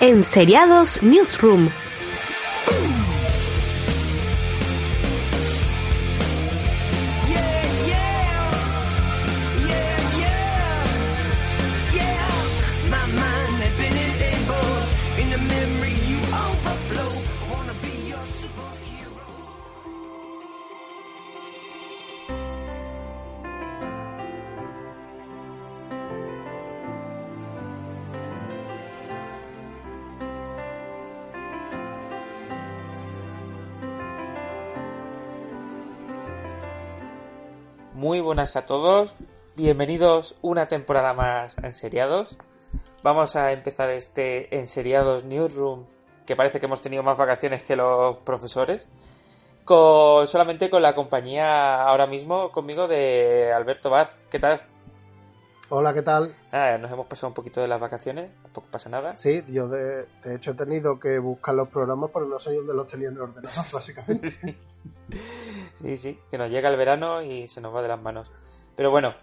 En Seriados Newsroom. Muy buenas a todos, bienvenidos una temporada más a Enseriados. Vamos a empezar este Enseriados Newsroom, que parece que hemos tenido más vacaciones que los profesores, con, solamente con la compañía ahora mismo conmigo de Alberto Bar. ¿Qué tal? Hola, ¿qué tal? Ah, nos hemos pasado un poquito de las vacaciones, tampoco pasa nada. Sí, yo de, hecho he tenido que buscar los programas porque no sé dónde los tenía en el ordenador, básicamente. sí. Sí, que nos llega el verano y se nos va de las manos. Pero bueno,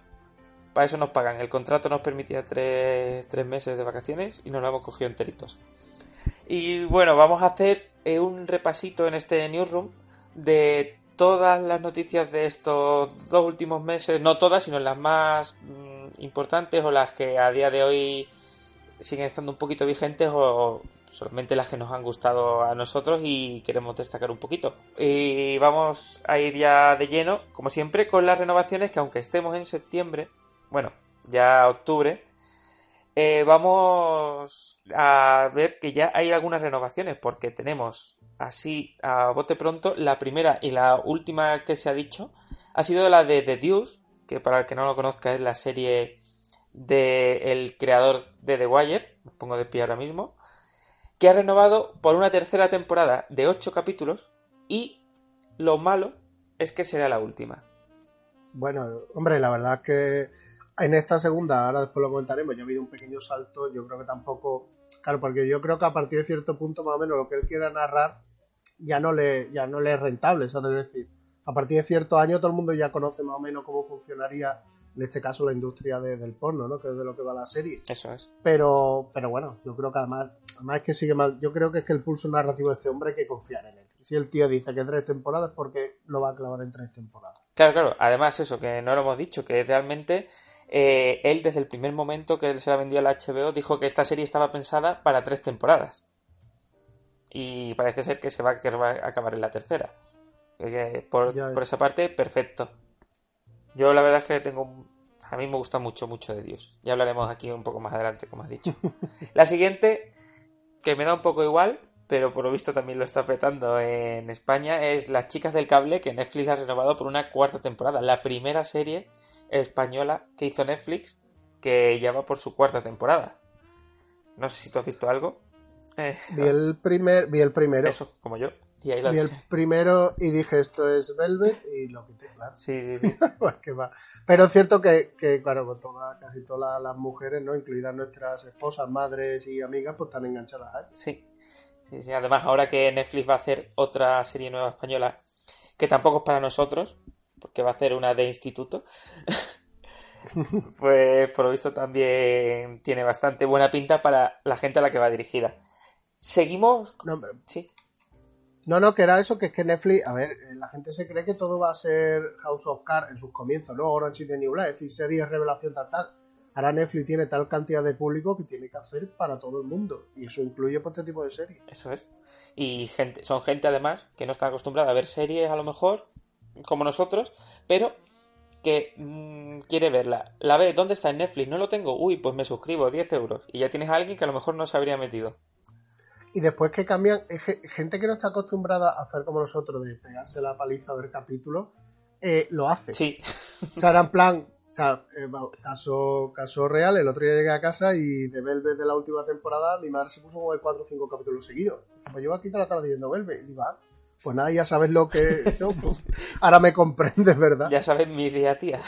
para eso nos pagan. El contrato nos permitía tres, tres meses de vacaciones y nos lo hemos cogido enteritos. Y bueno, vamos a hacer eh, un repasito en este newsroom de todas las noticias de estos dos últimos meses, no todas, sino las más mm, importantes o las que a día de hoy siguen estando un poquito vigentes o solamente las que nos han gustado a nosotros y queremos destacar un poquito. Y vamos a ir ya de lleno, como siempre, con las renovaciones que aunque estemos en septiembre, bueno, ya octubre, eh, vamos a ver que ya hay algunas renovaciones porque tenemos así a bote pronto, la primera y la última que se ha dicho ha sido la de The Deuce, que para el que no lo conozca es la serie del creador de The Wire, me pongo de pie ahora mismo, que ha renovado por una tercera temporada de 8 capítulos y lo malo es que será la última. Bueno, hombre, la verdad es que en esta segunda, ahora después lo comentaremos, ya ha habido un pequeño salto, yo creo que tampoco, claro, porque yo creo que a partir de cierto punto más o menos lo que él quiera narrar ya no le, ya no le es rentable, es decir, a partir de cierto año todo el mundo ya conoce más o menos cómo funcionaría, en este caso, la industria del porno, ¿no? Que es de lo que va la serie. Eso es. Pero, pero bueno, yo creo que además, además es que sigue mal, yo creo que es que el pulso narrativo de este hombre hay que confiar en él. Si el tío dice que tres temporadas, porque lo va a clavar en tres temporadas. Claro, claro. Además, eso, que no lo hemos dicho, que realmente eh, él desde el primer momento que él se la vendió a la HBO dijo que esta serie estaba pensada para tres temporadas y parece ser que se va, a acabar en la tercera. Por, esa parte, perfecto. Yo la verdad es que tengo... A mí me gusta mucho, mucho de Dios. Ya hablaremos aquí un poco más adelante, como has dicho. la siguiente, que me da un poco igual, pero por lo visto también lo está petando en España, es Las chicas del cable, que Netflix ha renovado por una cuarta temporada. La primera serie española que hizo Netflix, que ya va por su cuarta temporada. No sé si tú has visto algo. Eh, vi el primer, vi el primero. Eso, como yo. Y vi el primero y dije esto es Velvet y lo quité, claro. Sí, sí, pues Pero es cierto que, claro, con casi todas las mujeres, ¿no? Incluidas nuestras esposas, madres y amigas, pues están enganchadas ahí. Sí. sí. Además, ahora que Netflix va a hacer otra serie nueva española, que tampoco es para nosotros, porque va a hacer una de instituto. pues por lo visto también tiene bastante buena pinta para la gente a la que va dirigida. Seguimos. No, sí. No, no, que era eso, que es que Netflix, a ver, la gente se cree que todo va a ser House of Cards en sus comienzos, ¿no? Orange is the New es decir, series, revelación, tal, tal. Ahora Netflix tiene tal cantidad de público que tiene que hacer para todo el mundo. Y eso incluye por este tipo de series. Eso es. Y gente, son gente además que no está acostumbrada a ver series a lo mejor, como nosotros, pero que mm, quiere verla. La ve, ¿dónde está en Netflix? No lo tengo. Uy, pues me suscribo, 10 euros. Y ya tienes a alguien que a lo mejor no se habría metido y después que cambian, gente que no está acostumbrada a hacer como nosotros, de pegarse la paliza a ver capítulos, eh, lo hace. Sí. O sea, era en plan, O sea, eh, caso, caso real, el otro día llegué a casa y de Velvet de la última temporada mi madre se puso como de 4 o 5 capítulos seguidos. Pues llevo aquí toda la tarde viendo Velvet. Y digo, ah, pues nada, ya sabes lo que... no, pues, ahora me comprendes, ¿verdad? Ya sabes mi día, tía.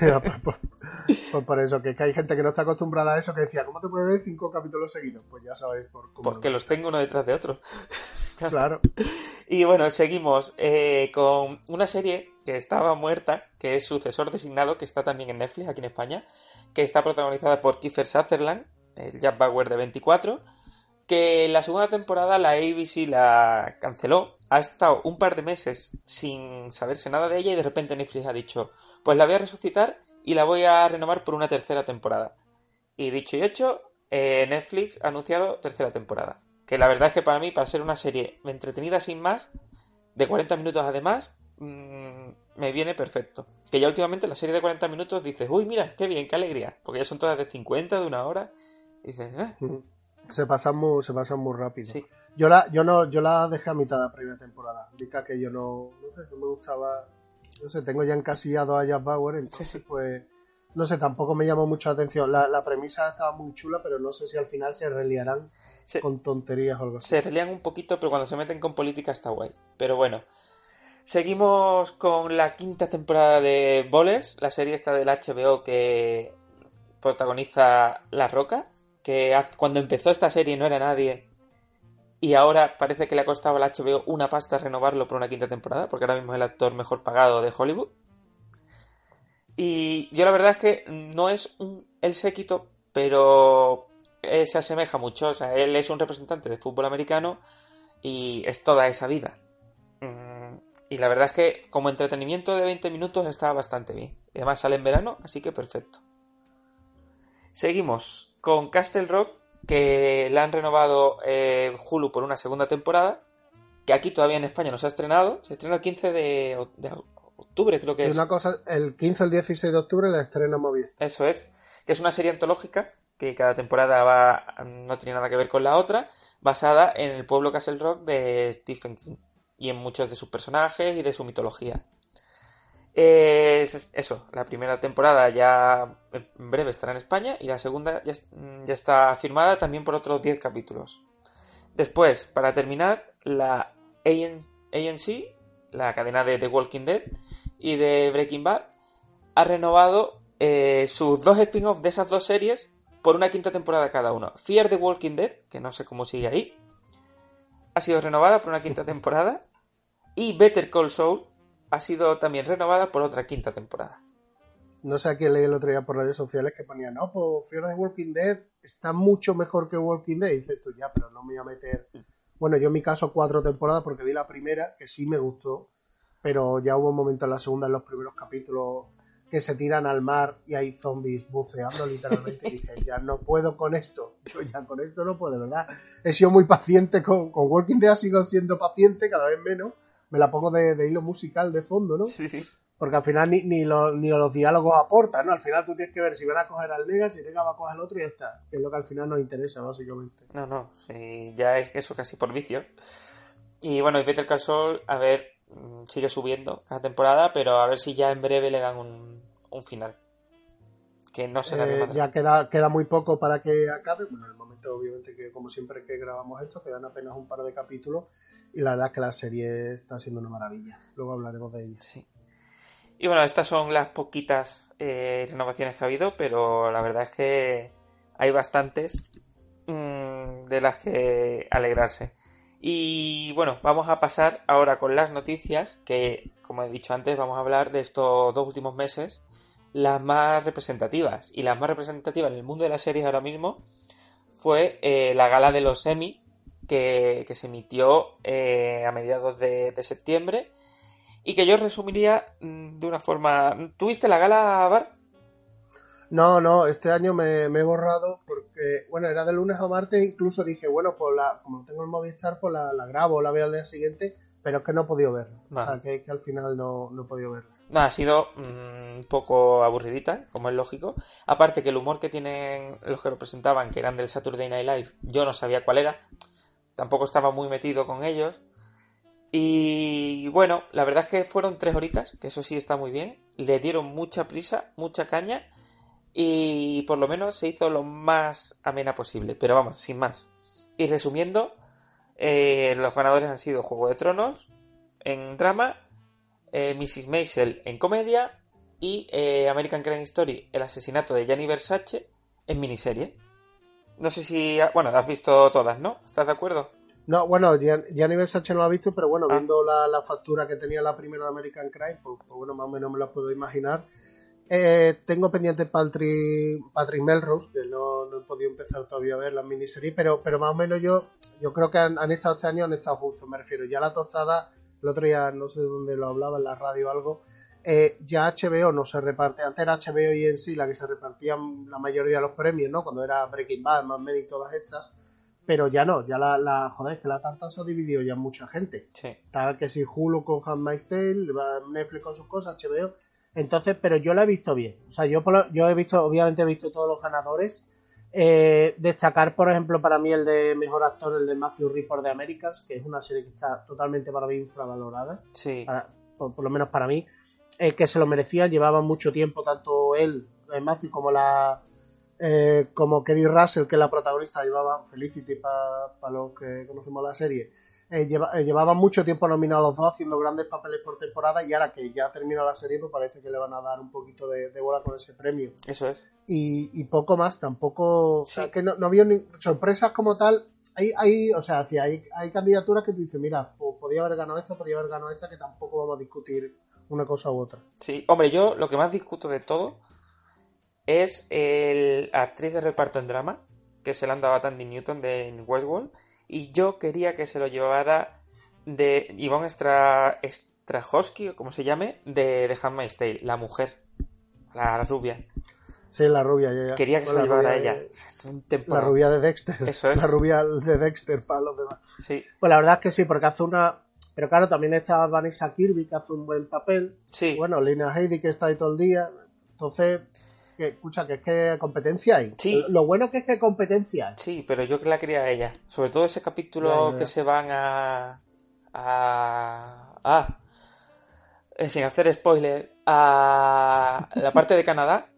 Ya, pues, por eso, que, es que hay gente que no está acostumbrada a eso, que decía, ¿cómo te puedes ver 5 capítulos seguidos? Pues ya sabéis por cómo... Porque los tengo uno detrás de otro. Claro. Y bueno, seguimos eh, con una serie que estaba muerta, que es sucesor designado, que está también en Netflix aquí en España, que está protagonizada por Kiefer Sutherland, el Jack Bauer de 24, que la segunda temporada la ABC la canceló. Ha estado un par de meses sin saberse nada de ella y de repente Netflix ha dicho, pues la voy a resucitar y la voy a renovar por una tercera temporada. Y dicho y hecho, eh, Netflix ha anunciado tercera temporada. Que la verdad es que para mí, para ser una serie entretenida sin más, de 40 minutos además, mm, me viene perfecto. Que ya últimamente la serie de 40 minutos dices, uy, mira, qué bien, qué alegría. Porque ya son todas de 50, de una hora. Dices, "Ah, Se pasan muy, se pasan muy rápido. sí. Yo la, yo no, yo la dejé a mitad de la primera temporada. Dica que yo no, no sé, no me gustaba. No sé, tengo ya encasillado a Jack Bauer, entonces Sí, sí. pues. No sé, tampoco me llamó mucho la atención. La, la premisa estaba muy chula, pero no sé si al final se reliarán Se, con tonterías o algo así. se relían un poquito, pero cuando se meten con política está guay. Pero bueno. Seguimos con la quinta temporada de Bowlers, la serie esta del HBO que protagoniza La Roca, que cuando empezó esta serie no era nadie y ahora parece que le ha costado al HBO una pasta renovarlo por una quinta temporada, porque ahora mismo es el actor mejor pagado de Hollywood. Y yo la verdad es que no es un, el séquito, pero se asemeja mucho. O sea, él es un representante de fútbol americano y es toda esa vida. Mm, Y la verdad es que como entretenimiento de 20 minutos está bastante bien. Además sale en verano, así que perfecto. Seguimos con Castle Rock, que la han renovado eh, Hulu por una segunda temporada, que aquí todavía en España no se ha estrenado. Se estrena el 15 de, octubre, creo que Sí, es. una cosa, el 15 o el 16 de octubre la estrena Movistar. Eso es. Que es una serie antológica que cada temporada va no tiene nada que ver con la otra, basada en el pueblo Castle Rock de Stephen King y en muchos de sus personajes y de su mitología. Es- eso, la primera temporada ya en breve estará en España y la segunda ya, es- ya está firmada también por otros 10 capítulos. Después, para terminar, la AN ANC, la cadena de The Walking Dead y de Breaking Bad, ha renovado eh, sus dos spin-offs de esas dos series por una quinta temporada cada uno. Fear the Walking Dead, que no sé cómo sigue ahí, ha sido renovada por una quinta temporada. Y Better Call Saul ha sido también renovada por otra quinta temporada. No sé a quién leí el otro día por redes sociales que ponía, no, pues Fear the Walking Dead está mucho mejor que Walking Dead. Y dices tú, ya, pero no me voy a meter. Bueno, yo en mi caso cuatro temporadas porque vi la primera, que sí me gustó, pero ya hubo un momento en la segunda, en los primeros capítulos, que se tiran al mar y hay zombies buceando literalmente. y dije, ya no puedo con esto. Yo ya con esto no puedo, ¿verdad? He sido muy paciente con, con Walking Dead, sigo siendo paciente, cada vez menos. Me la pongo de, de hilo musical de fondo, ¿no? Sí, sí. Porque al final ni, ni, los, ni los diálogos aportan, ¿no? Al final tú tienes que ver si van a coger al Negan, si Negan va a coger al otro y ya está. Que es lo que al final nos interesa, básicamente. No, no, sí, ya es que eso casi por vicio. Y bueno, y Better Call Saul, a ver, mm, sigue subiendo cada temporada, pero a ver si ya en breve le dan un, un final. Que no será de Eh, ya queda, queda muy poco para que acabe. Bueno, en el momento, obviamente, que como siempre que grabamos esto, quedan apenas un par de capítulos. Y la verdad es que la serie está siendo una maravilla. Luego hablaremos de ella. Sí. Y bueno, estas son las poquitas eh, renovaciones que ha habido, pero la verdad es que hay bastantes mm, de las que alegrarse. Y bueno, vamos a pasar ahora con las noticias, que como he dicho antes, vamos a hablar de estos dos últimos meses, las más representativas. Y las más representativas en el mundo de las series ahora mismo fue eh, la gala de los Emmy, que, que se emitió eh, a mediados de, de septiembre y que yo resumiría mm, de una forma. ¿Tuviste la gala, Bar? No, no, este año me, me he borrado porque, bueno, era de lunes a martes, incluso dije, bueno, pues la, como no tengo el Movistar, pues la, la grabo, la veo al día siguiente, pero es que no he podido verla. Vale. O sea, que, que al final no, no he podido verla. No, ha sido mm, un poco aburridita, como es lógico. Aparte que el humor que tienen los que lo presentaban, que eran del Saturday Night Live, yo no sabía cuál era. Tampoco estaba muy metido con ellos. Y bueno, la verdad es que fueron tres horitas, que eso sí está muy bien. Le dieron mucha prisa, mucha caña y por lo menos se hizo lo más amena posible. Pero vamos, sin más. Y resumiendo, eh, los ganadores han sido Juego de Tronos en drama, eh, Mrs. Maisel en comedia y eh, American Crime Story, el asesinato de Gianni Versace en miniserie. No sé si, bueno, has visto todas, ¿no? ¿Estás de acuerdo? No, bueno, Gianni Versace no lo ha visto, pero bueno, Ah. viendo la, la factura que tenía la primera de American Crime, pues, pues bueno, más o menos me lo puedo imaginar. Eh, tengo pendiente Patrick, Patrick Melrose, que no, no he podido empezar todavía a ver la miniserie, pero, pero más o menos yo, yo creo que han, han estado este año, han estado justos, me refiero. Ya la tostada, el otro día no sé dónde lo hablaba, en la radio o algo, eh, ya HBO no se reparte, antes era HBO y en sí la que se repartían la mayoría de los premios, ¿no? Cuando era Breaking Bad, Mad Men y todas estas, pero ya no, ya la, la joder, es que la tarta se ha dividido ya en mucha gente. Sí. Está que si Hulu con Handmaid's Tale, Netflix con sus cosas, HBO. Entonces, pero yo la he visto bien. O sea, yo, yo he visto, obviamente he visto todos los ganadores. Eh, destacar, por ejemplo, para mí el de mejor actor, el de Matthew Ripper de Americans, que es una serie que está totalmente para mí infravalorada, Sí. para- por, por lo menos para mí, eh, que se lo merecían, llevaban mucho tiempo, tanto él, eh, Matthew, como la eh, como Kerry Russell, que es la protagonista, llevaba Felicity para los que conocemos la serie, eh, lleva- eh, llevaban mucho tiempo nominados los dos haciendo grandes papeles por temporada y ahora que ya termina la serie, pues parece que le van a dar un poquito de, de bola con ese premio. Eso es. Y, y poco más, tampoco, o sea, que no, no había ni sorpresas como tal. Hay, hay, o sea, hay, hay candidaturas que tú dices, mira, pues podía haber ganado esta, podía haber ganado esta, que tampoco vamos a discutir una cosa u otra. Sí, hombre, yo lo que más discuto de todo es el actriz de reparto en drama, que se le han dado a Tandy Newton de Westworld, y yo quería que se lo llevara de Yvonne Stra Strahovski, o como se llame, de, de Handmaid's Tale, la mujer, la rubia. Sí, la rubia. ya- ya. Quería que se La lo llevara rubia ella. de- Es un La rubia de Dexter. Eso es. La rubia de Dexter para los demás. Sí, Pues la verdad es que sí, porque hace una. Pero claro, también está Vanessa Kirby, que hace un buen papel. sí. Bueno, Lina Heidi, que está ahí todo el día. Entonces, que, escucha, que es que competencia hay. Sí. Lo bueno que es que competencia hay. Sí, pero yo que la quería a ella. Sobre todo ese capítulo que se van a. a. a. eh, sin hacer spoiler. a. la parte de Canadá.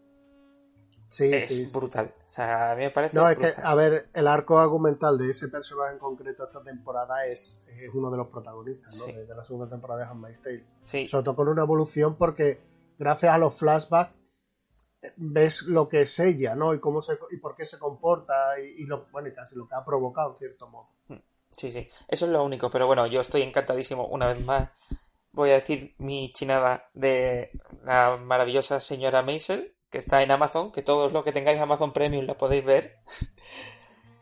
Sí, es sí. sí. brutal. O sea, a mí me parece. No, es que, a ver, el arco argumental de ese personaje en concreto esta temporada es, es uno de los protagonistas, ¿no? De, de la segunda temporada de Handmaid's Tale. Sí, Sobre todo con una evolución porque gracias a los flashbacks ves lo que es ella, ¿no? Y cómo se y por qué se comporta y, y lo bueno, y casi lo que ha provocado en cierto modo. sí, sí. Eso es lo único. Pero bueno, yo estoy encantadísimo. Una vez más, voy a decir mi chinada de la maravillosa señora Maisel, que está en Amazon. Que todos los que tengáis Amazon Premium la podéis ver.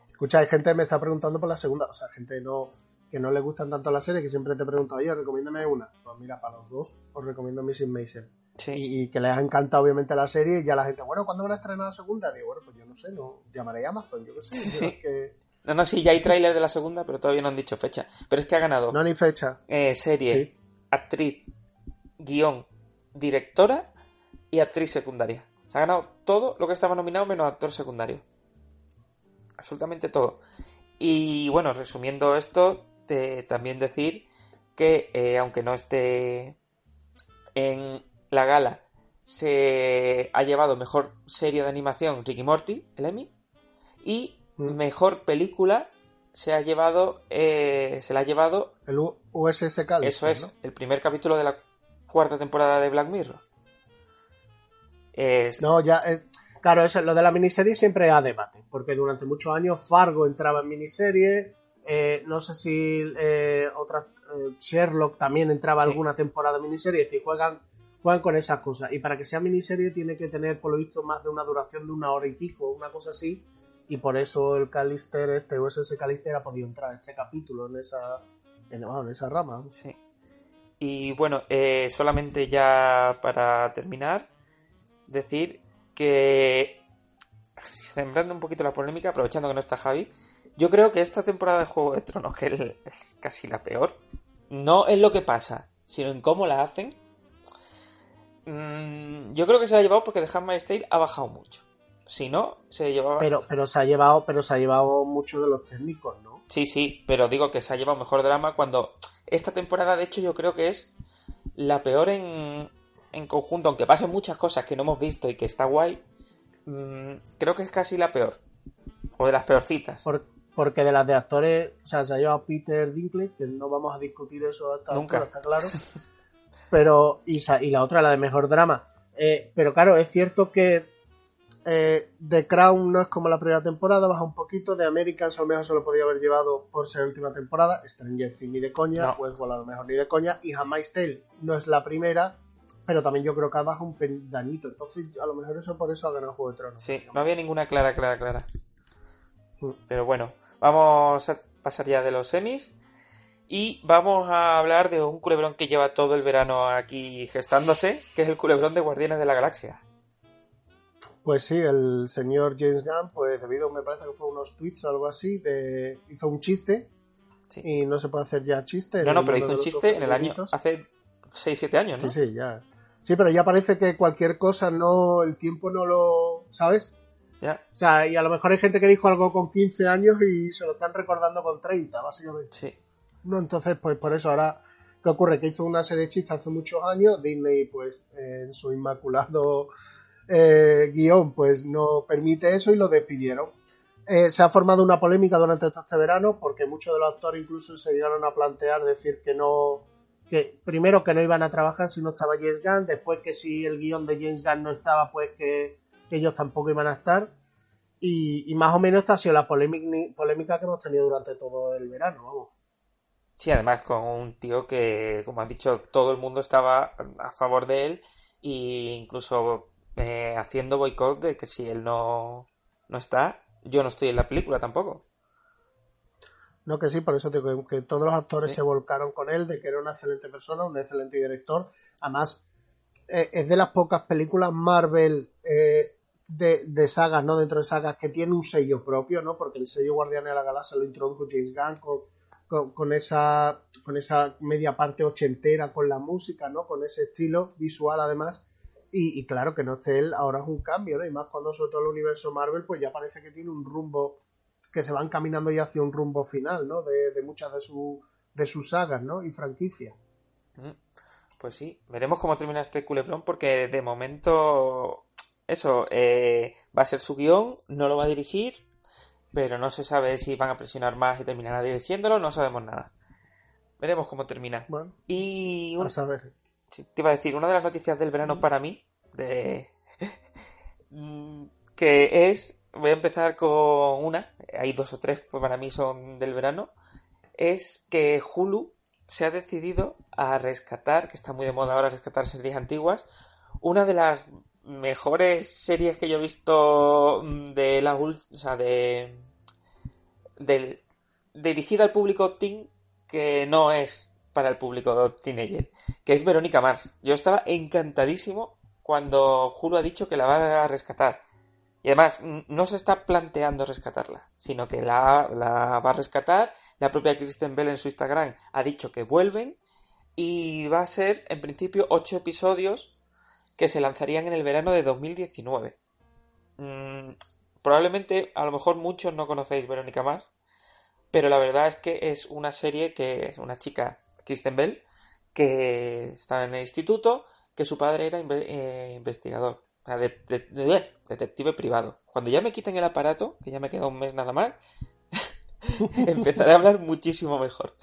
Escucha, gente que me está preguntando por la segunda, o sea, gente no que no le gustan tanto la serie, que siempre te pregunta, oye, recomiéndame una. Pues mira, para los dos os recomiendo Missing Mason. Sí. Y, y que les ha encantado obviamente la serie y ya la gente, bueno, ¿cuándo van a estrenar la segunda? Digo, bueno, pues yo no sé, no llamaré a Amazon, yo qué sé. Sí, yo que No, no, sí, ya hay tráiler de la segunda, pero todavía no han dicho fecha. Pero es que ha ganado no ni fecha. eh, serie, Sí. actriz, guion, directora y actriz secundaria. Se ha ganado todo lo que estaba nominado menos actor secundario. Absolutamente todo. Y bueno, resumiendo esto, te- también decir que eh, aunque no esté en la gala, se ha llevado mejor serie de animación Ricky Morty, el Emmy, y Mm. mejor película se ha llevado, eh, se la ha llevado El U- USS Callister, eso es, ¿no? el primer capítulo de la cuarta temporada de Black Mirror. Es... No, ya, eh, claro, eso, lo de la miniserie siempre a debate, porque durante muchos años Fargo entraba en miniserie, eh, no sé si eh, otras, eh, Sherlock también entraba Sí. alguna temporada en miniserie, es decir, juegan, juegan con esas cosas, y para que sea miniserie tiene que tener, por lo visto, más de una duración de una hora y pico, una cosa así, y por eso el Callister, este USS Callister ha podido entrar en este capítulo, en esa, en, esa rama. Sí. Y bueno, eh, solamente ya para terminar, decir que, sembrando un poquito la polémica, aprovechando que no está Javi, yo creo que esta temporada de Juego de Tronos, es casi la peor, no es lo que pasa, sino en cómo la hacen. Mm, yo creo que se la ha llevado porque The Handmaid's Tale ha bajado mucho. Si no, se llevaba... Pero, pero se ha llevado, pero se ha llevado mucho de los técnicos, ¿no? Sí, sí, pero digo que se ha llevado mejor drama cuando esta temporada, de hecho, yo creo que es la peor en, en conjunto, aunque pasen muchas cosas que no hemos visto y que está guay, mm, creo que es casi la peor. O de las peorcitas. Por- porque de las de actores, o sea, se ha llevado Peter Dinklage, que no vamos a discutir eso hasta Nunca. está claro. Pero, y, y la otra, la de mejor drama. Eh, pero claro, es cierto que eh, The Crown no es como la primera temporada, baja un poquito. The Americans a lo mejor se lo podía haber llevado por ser última temporada. Stranger Things ni de coña, No. Westworld a lo mejor ni de coña. Y Handmaid's Tale no es la primera, pero también yo creo que ha bajado un peldañito. Entonces, a lo mejor eso por eso ha ganado Juego de Tronos. Sí, no había ninguna clara, clara, clara. Pero bueno, vamos a pasar ya de los semis. Y vamos a hablar de un culebrón que lleva todo el verano aquí gestándose, que es el culebrón de Guardianes de la Galaxia. Pues sí, el señor James Gunn, pues debido, me parece que fue unos tweets o algo así, de, hizo un chiste Sí. y no se puede hacer ya chiste. No, no, el pero hizo un chiste en el año, hace 6-7 años, ¿no? Sí, sí, ya. Sí, pero ya parece que cualquier cosa no, el tiempo no lo, ¿sabes? Ya, O sea, y a lo mejor hay gente que dijo algo con 15 años y se lo están recordando con 30, básicamente. sí. No, entonces, pues por eso ahora, ¿qué ocurre? Que hizo una serie de chistes hace muchos años, Disney, pues en su inmaculado eh, guion, pues no permite eso y lo despidieron. Eh, se ha formado una polémica durante todo este verano porque muchos de los actores incluso se llegaron a plantear decir que no, que primero que no iban a trabajar si no estaba James Gunn, después que si el guion de James Gunn no estaba, pues que, que ellos tampoco iban a estar. Y, y más o menos esta ha sido la polémica, polémica que hemos tenido durante todo el verano, vamos. Sí, además con un tío que, como has dicho, todo el mundo estaba a favor de él e incluso eh, haciendo boicot de que si él no, no está, yo no estoy en la película tampoco. No, que sí, por eso te digo que, todos los actores Sí. se volcaron con él, de que era una excelente persona, un excelente director. Además, eh, es de las pocas películas Marvel eh, de, de sagas, ¿no? Dentro de sagas que tiene un sello propio, ¿no? Porque el sello Guardián de la Galaxia lo introdujo James Gunn con, con, esa, con esa media parte ochentera con la música, ¿no? Con ese estilo visual, además. Y, claro que no esté él, ahora es un cambio, ¿no? Y más cuando sobre todo el universo Marvel, pues ya parece que tiene un rumbo que se van caminando ya hacia un rumbo final, ¿no? De, de muchas de, su, de sus sagas, ¿no? Y franquicias. Mm, Pues sí, veremos cómo termina este culebrón porque de momento eso eh, va a ser su guion, no lo va a dirigir, pero no se sabe si van a presionar más y terminará dirigiéndolo, no sabemos nada. Veremos cómo termina. Bueno, Y un- a saber. Sí, te iba a decir, una de las noticias del verano para mí, de Mm, que es, voy a empezar con una, hay dos o tres, pues para mí son del verano, es que Hulu se ha decidido a rescatar, que está muy de moda ahora rescatar series antiguas, una de las mejores series que yo he visto mm, de la o sea, de dirigida al público teen que no es para el público teenager, que es Verónica Mars. Yo estaba encantadísimo cuando Hulu ha dicho que la va a rescatar. Y además, no se está planteando rescatarla, sino que la, la va a rescatar. La propia Kristen Bell en su Instagram ha dicho que vuelven. Y va a ser, en principio, ocho episodios que se lanzarían en el verano de 2019. Mm, probablemente, a lo mejor muchos no conocéis Verónica Mars, pero la verdad es que es una serie que es una chica, Kristen Bell, que estaba en el instituto, que su padre era eh, investigador, detective privado. Cuando ya me quiten el aparato, que ya me queda un mes nada más, empezaré a hablar muchísimo mejor,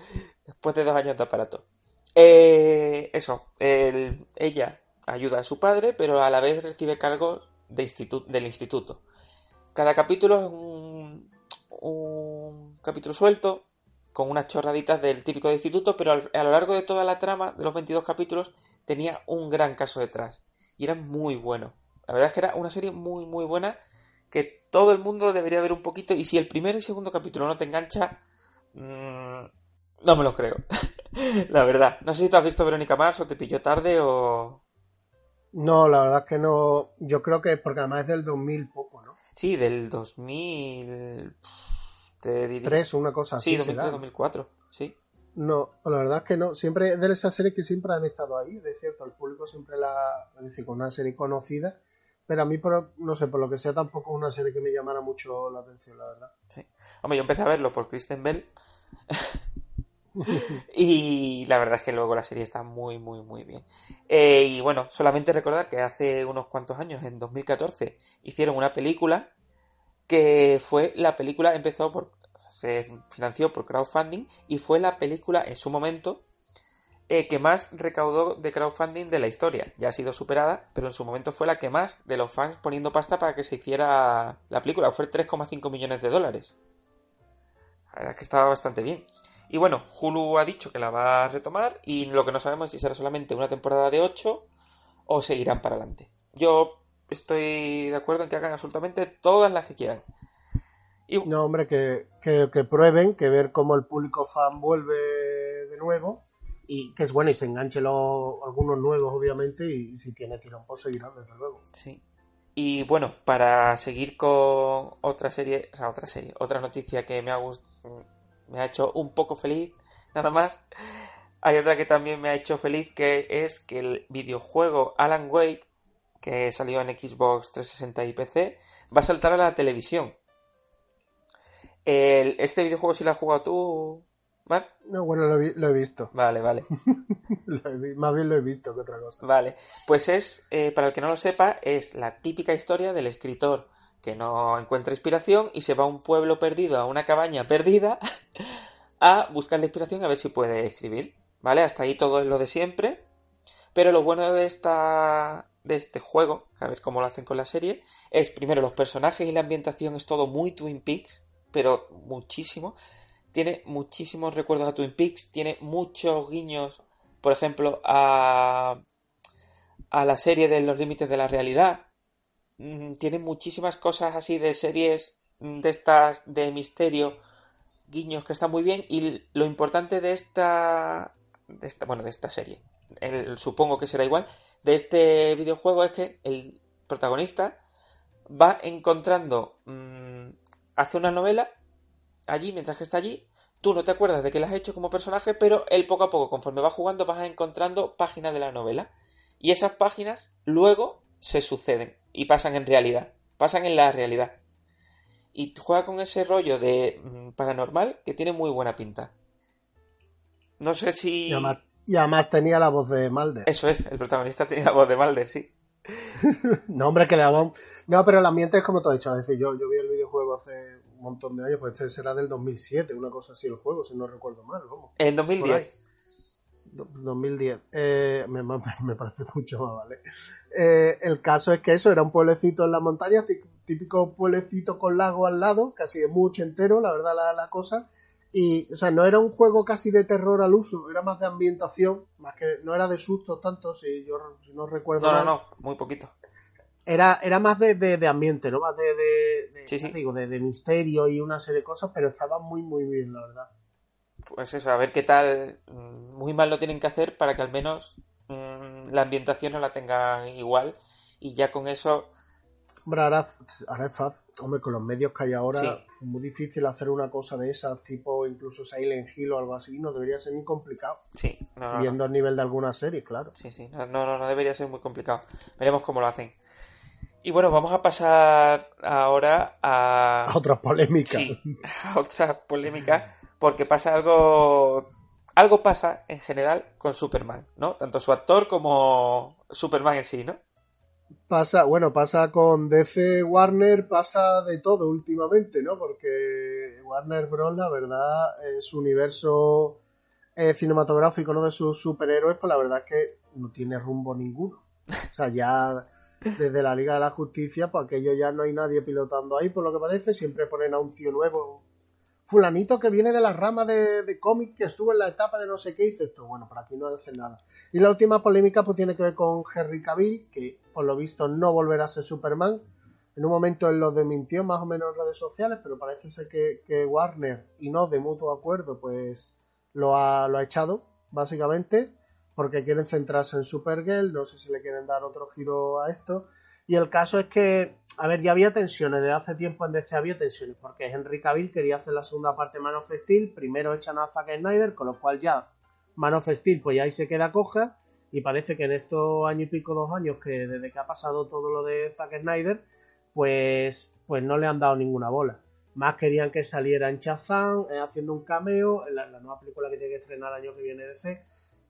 después de dos años de aparato. Eh, eso, el- ella ayuda a su padre, pero a la vez recibe cargos del instituto. Cada capítulo es un, capítulo suelto, con unas chorraditas del típico de instituto, pero a lo largo de toda la trama, de los 22 capítulos, tenía un gran caso detrás. Y era muy bueno. La verdad es que era una serie muy, muy buena, que todo el mundo debería ver un poquito, y si el primer y segundo capítulo no te engancha, mm, no me lo creo. la verdad. No sé si tú has visto Verónica Mars o te pilló tarde o... No, la verdad es que no. Yo creo que porque además es del 2000 poco, ¿no? Sí, del 2000... Te diría... Tres o una cosa así. Sí, será. 2003-2004, sí. No, la verdad es que no. Siempre es de esas series que siempre han estado ahí, de cierto. El público siempre la. Es decir, con una serie conocida. Pero a mí, por, no sé, por lo que sea, tampoco es una serie que me llamara mucho la atención, la verdad. Sí. Hombre, yo empecé a verlo por Kristen Bell. y la verdad es que luego la serie está muy, muy, muy bien. Eh, y bueno, solamente recordar que hace unos cuantos años, en 2014, hicieron una película que fue la película, empezó por, se financió por crowdfunding y fue la película en su momento eh, que más recaudó de crowdfunding de la historia. Ya ha sido superada, pero en su momento fue la que más de los fans poniendo pasta para que se hiciera la película. Fue 3,5 millones de dólares. La verdad es que estaba bastante bien. Y bueno, Hulu ha dicho que la va a retomar y lo que no sabemos es si será solamente una temporada de 8 o seguirán para adelante. Yo estoy de acuerdo en que hagan absolutamente todas las que quieran. Y... No, hombre, que, que, que, prueben, que ver cómo el público fan vuelve de nuevo y que es bueno y se enganche los, algunos nuevos, obviamente, y, si tiene tirón, pues seguirán, desde luego. Sí. Y bueno, para seguir con otra serie, o sea, otra serie, otra noticia que me ha gustado me ha hecho un poco feliz, nada más. Hay otra que también me ha hecho feliz, que es que el videojuego Alan Wake, que salió en Xbox 360 y PC, va a saltar a la televisión. este videojuego si lo has jugado tú, Mark? No, bueno, lo, he visto. Vale, vale. más bien lo he visto que otra cosa. Vale, pues es, eh, para el que no lo sepa, es la típica historia del escritor que no encuentra inspiración y se va a un pueblo perdido, a una cabaña perdida, a buscar la inspiración a ver si puede escribir. ¿Vale? Hasta ahí todo es lo de siempre. Pero lo bueno de esta de este juego, a ver cómo lo hacen con la serie, es primero los personajes y la ambientación es todo muy Twin Peaks, pero muchísimo. Tiene muchísimos recuerdos a Twin Peaks, tiene muchos guiños, por ejemplo, a a la serie de los límites de la realidad, tiene muchísimas cosas así de series de estas de misterio, guiños que están muy bien y lo importante de esta, bueno, de esta serie, supongo que será igual, de este videojuego es que el protagonista va encontrando, mm, hace una novela allí, mientras que está allí, tú no te acuerdas de que la has hecho como personaje, pero él poco a poco, conforme va jugando, vas encontrando páginas de la novela. Y esas páginas luego se suceden y pasan en realidad, pasan en la realidad. Y juega con ese rollo de mm, paranormal que tiene muy buena pinta. No sé si... Y además, tenía la voz de Mulder. Eso es, el protagonista tenía la voz de Mulder, sí. no, hombre, que le daba... No, pero el ambiente es como tú has dicho. Es decir, yo, yo vi el videojuego hace un montón de años, pues este será del 2007, una cosa así el juego, si no recuerdo mal, vamos. En 2010. 2010. Eh, me, me, parece mucho más, ¿vale? Eh, el caso es que eso era un pueblecito en la montaña, típico pueblecito con lago al lado, casi de mucho entero, la verdad, la, la, cosa. Y, o sea, no era un juego casi de terror al uso, era más de ambientación, más que no era de susto tanto, si yo si no recuerdo. No, no, no, muy poquito. Era, era más de, de, ambiente, ¿no? Más de, de, Digo, de, misterio y una serie de cosas, pero estaba muy, muy bien, la verdad pues eso, a ver qué tal. Mm, muy mal lo tienen que hacer para que al menos mm, la ambientación no la tengan igual y ya con eso. Hombre, ahora, es fácil. Hombre, con los medios que hay ahora, es muy difícil hacer una cosa de esas, tipo incluso Silent Hill o algo así, no debería ser ni complicado. Sí, Viendo el nivel de alguna serie, claro. Sí, sí, no, no, no debería ser muy complicado. Veremos cómo lo hacen. Y bueno, vamos a pasar ahora a. A otras polémicas. Sí, a otras polémicas porque pasa algo algo pasa en general con Superman, ¿no? Tanto su actor como Superman en sí, ¿no? Pasa, bueno, pasa con DC Warner, pasa de todo últimamente, ¿no? Porque Warner Bros, la verdad, su universo eh, cinematográfico, ¿no? De sus superhéroes, pues la verdad es que no tiene rumbo ninguno. O sea, ya desde la Liga de la Justicia, pues aquello ya no hay nadie pilotando ahí, por lo que parece, siempre ponen a un tío nuevo, fulanito que viene de la rama de, de cómic que estuvo en la etapa de no sé qué, dice esto, bueno, por aquí no hace nada. Y la última polémica pues tiene que ver con Henry Cavill, que por lo visto no volverá a ser Superman. En un momento él lo desmintió más o menos en redes sociales, pero parece ser que, Warner, y no de mutuo acuerdo, pues lo ha, lo ha echado, básicamente, porque quieren centrarse en Supergirl, no sé si le quieren dar otro giro a esto. Y el caso es que a ver, ya había tensiones, desde hace tiempo en DC había tensiones, porque Henry Cavill quería hacer la segunda parte de Man of Steel, primero echan a Zack Snyder, con lo cual ya Man of Steel pues ya ahí se queda coja, y parece que en estos años y pico, dos años, que desde que ha pasado todo lo de Zack Snyder, pues, pues no le han dado ninguna bola. más querían que saliera en Shazam, eh, haciendo un cameo en la, la nueva película que tiene que estrenar el año que viene DC.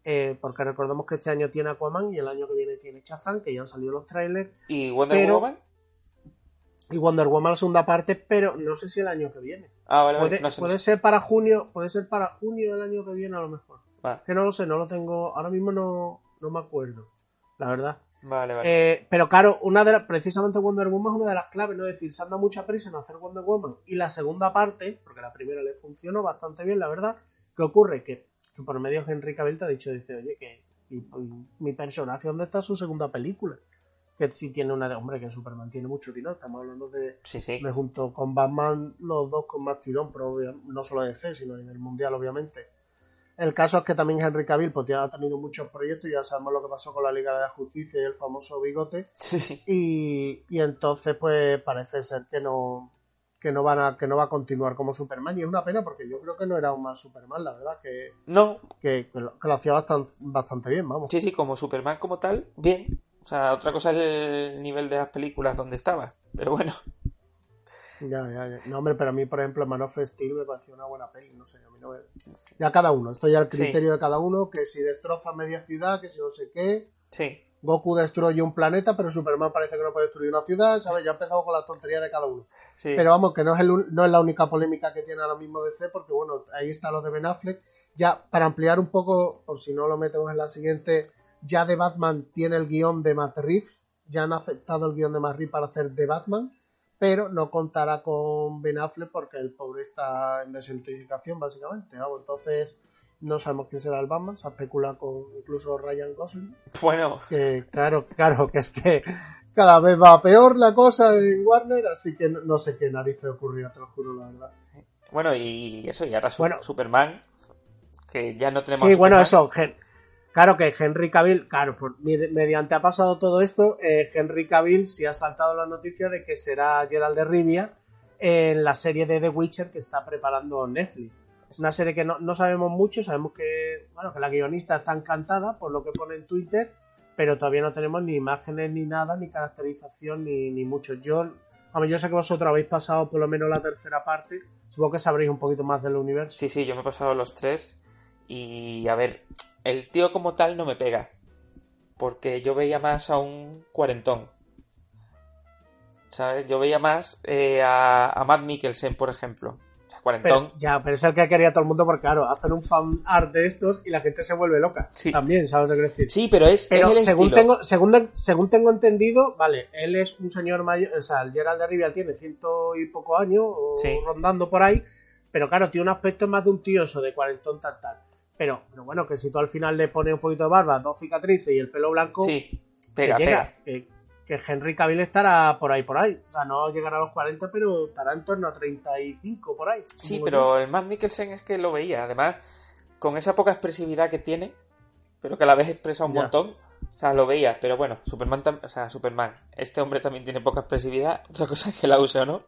eh, porque recordemos que este año tiene Aquaman y el año que viene tiene Shazam, que ya han salido los trailers. ¿Y Wonder Pero- Woman? Y Wonder Woman la segunda parte, pero no sé si el año que viene. Ah, vale. Puede, no sé, no puede sé. ser para junio, puede ser para junio del año que viene a lo mejor. Que no lo sé, no lo tengo, ahora mismo no, no me acuerdo, la verdad. Vale, vale. Eh, pero claro, una de las, precisamente Wonder Woman es una de las claves, ¿no? Es decir, se han dado mucha prisa en hacer Wonder Woman y la segunda parte, porque la primera le funcionó bastante bien, la verdad. ¿Qué ocurre? Que, que por medio Henry Cavill te ha dicho, dice, oye, que y mi personaje, ¿dónde está su segunda película? Que sí tiene una de, hombre, que Superman tiene mucho tirón, estamos hablando de, sí, sí. de junto con Batman, los dos con más tirón, pero no solo de DC, sino en el mundial, obviamente. El caso es que también Henry Cavill pues, ha tenido muchos proyectos, ya sabemos lo que pasó con la Liga de la Justicia y el famoso bigote, Sí, sí. y, y entonces pues parece ser que no que no van a que no va a continuar como Superman y es una pena porque yo creo que no era un mal Superman la verdad que, No, que, que lo, que lo hacía bastante bastante bien vamos sí, sí, como Superman como tal, bien. O sea, otra cosa es el nivel de las películas donde estaba. Pero bueno, ya, ya, ya. no hombre pero a mí por ejemplo Man of Steel me pareció una buena peli no sé a mí no me... ya cada uno esto ya el Sí. criterio de cada uno que si destroza media ciudad que si no sé qué sí. Goku destruye un planeta pero Superman parece que no puede destruir una ciudad sabes ya empezamos con la tontería de cada uno sí. Pero vamos, que no es, el no es la única polémica que tiene ahora mismo DC, porque bueno, ahí está lo de Ben Affleck. Ya, para ampliar un poco, por si no lo metemos en la siguiente, ya de Batman tiene el guion de Matt Reeves, ya han aceptado el guion de Matt Reeves para hacer de Batman, pero no contará con Ben Affleck porque el pobre está en desintoxicación, básicamente. Vamos, entonces no sabemos quién será el Batman, se especula con incluso Ryan Gosling Bueno, que claro, claro, que es que cada vez va peor la cosa en Warner, así que no, no sé qué narices ocurrirá, te lo juro, la verdad. bueno, y eso, y ahora su- Bueno. Superman, que ya no tenemos Sí, bueno, eso, Gen- claro que Henry Cavill, claro, por- med- mediante ha pasado todo esto, eh, Henry Cavill sí ha saltado la noticia de que será Gerald de Rivia en la serie de The Witcher que está preparando Netflix. Es una serie que no, no sabemos mucho, sabemos que, bueno, que la guionista está encantada por lo que pone en Twitter, pero todavía no tenemos ni imágenes ni nada, ni caracterización, ni, ni mucho. Yo, a ver, yo sé que vosotros habéis pasado por lo menos la tercera parte, supongo que sabréis un poquito más del universo. Sí, sí, yo me he pasado los tres. Y a ver, el tío como tal no me pega. Porque yo veía más a un cuarentón. ¿Sabes? Yo veía más eh, a, a Matt Mikkelsen, por ejemplo. O sea, cuarentón. Pero, ya, pero es el que quería todo el mundo porque, claro, hacen un fan art de estos y la gente se vuelve loca. Sí. También, ¿sabes lo que decir? Sí, pero es, Pero es el según estilo. tengo, según, según tengo entendido, vale, él es un señor mayor, o sea, el Gerald de Rivia tiene ciento y poco años, o Sí. rondando por ahí, pero claro, tiene un aspecto más de un tío eso, de cuarentón tal tal. Pero, pero bueno, que si tú al final le pones un poquito de barba, dos cicatrices y el pelo blanco, Sí, que pega, llega. pega. Que, que Henry Cavill estará por ahí, por ahí. O sea, no llegará a los 40, pero estará en torno a 35 por ahí. Sí, pero el Matt Mikkelsen es que lo veía. Además, con esa poca expresividad que tiene, pero que a la vez expresa un Ya. montón. O sea, lo veía, pero bueno, Superman, o sea, Superman. Este hombre también tiene poca expresividad. Otra cosa es que la use o no.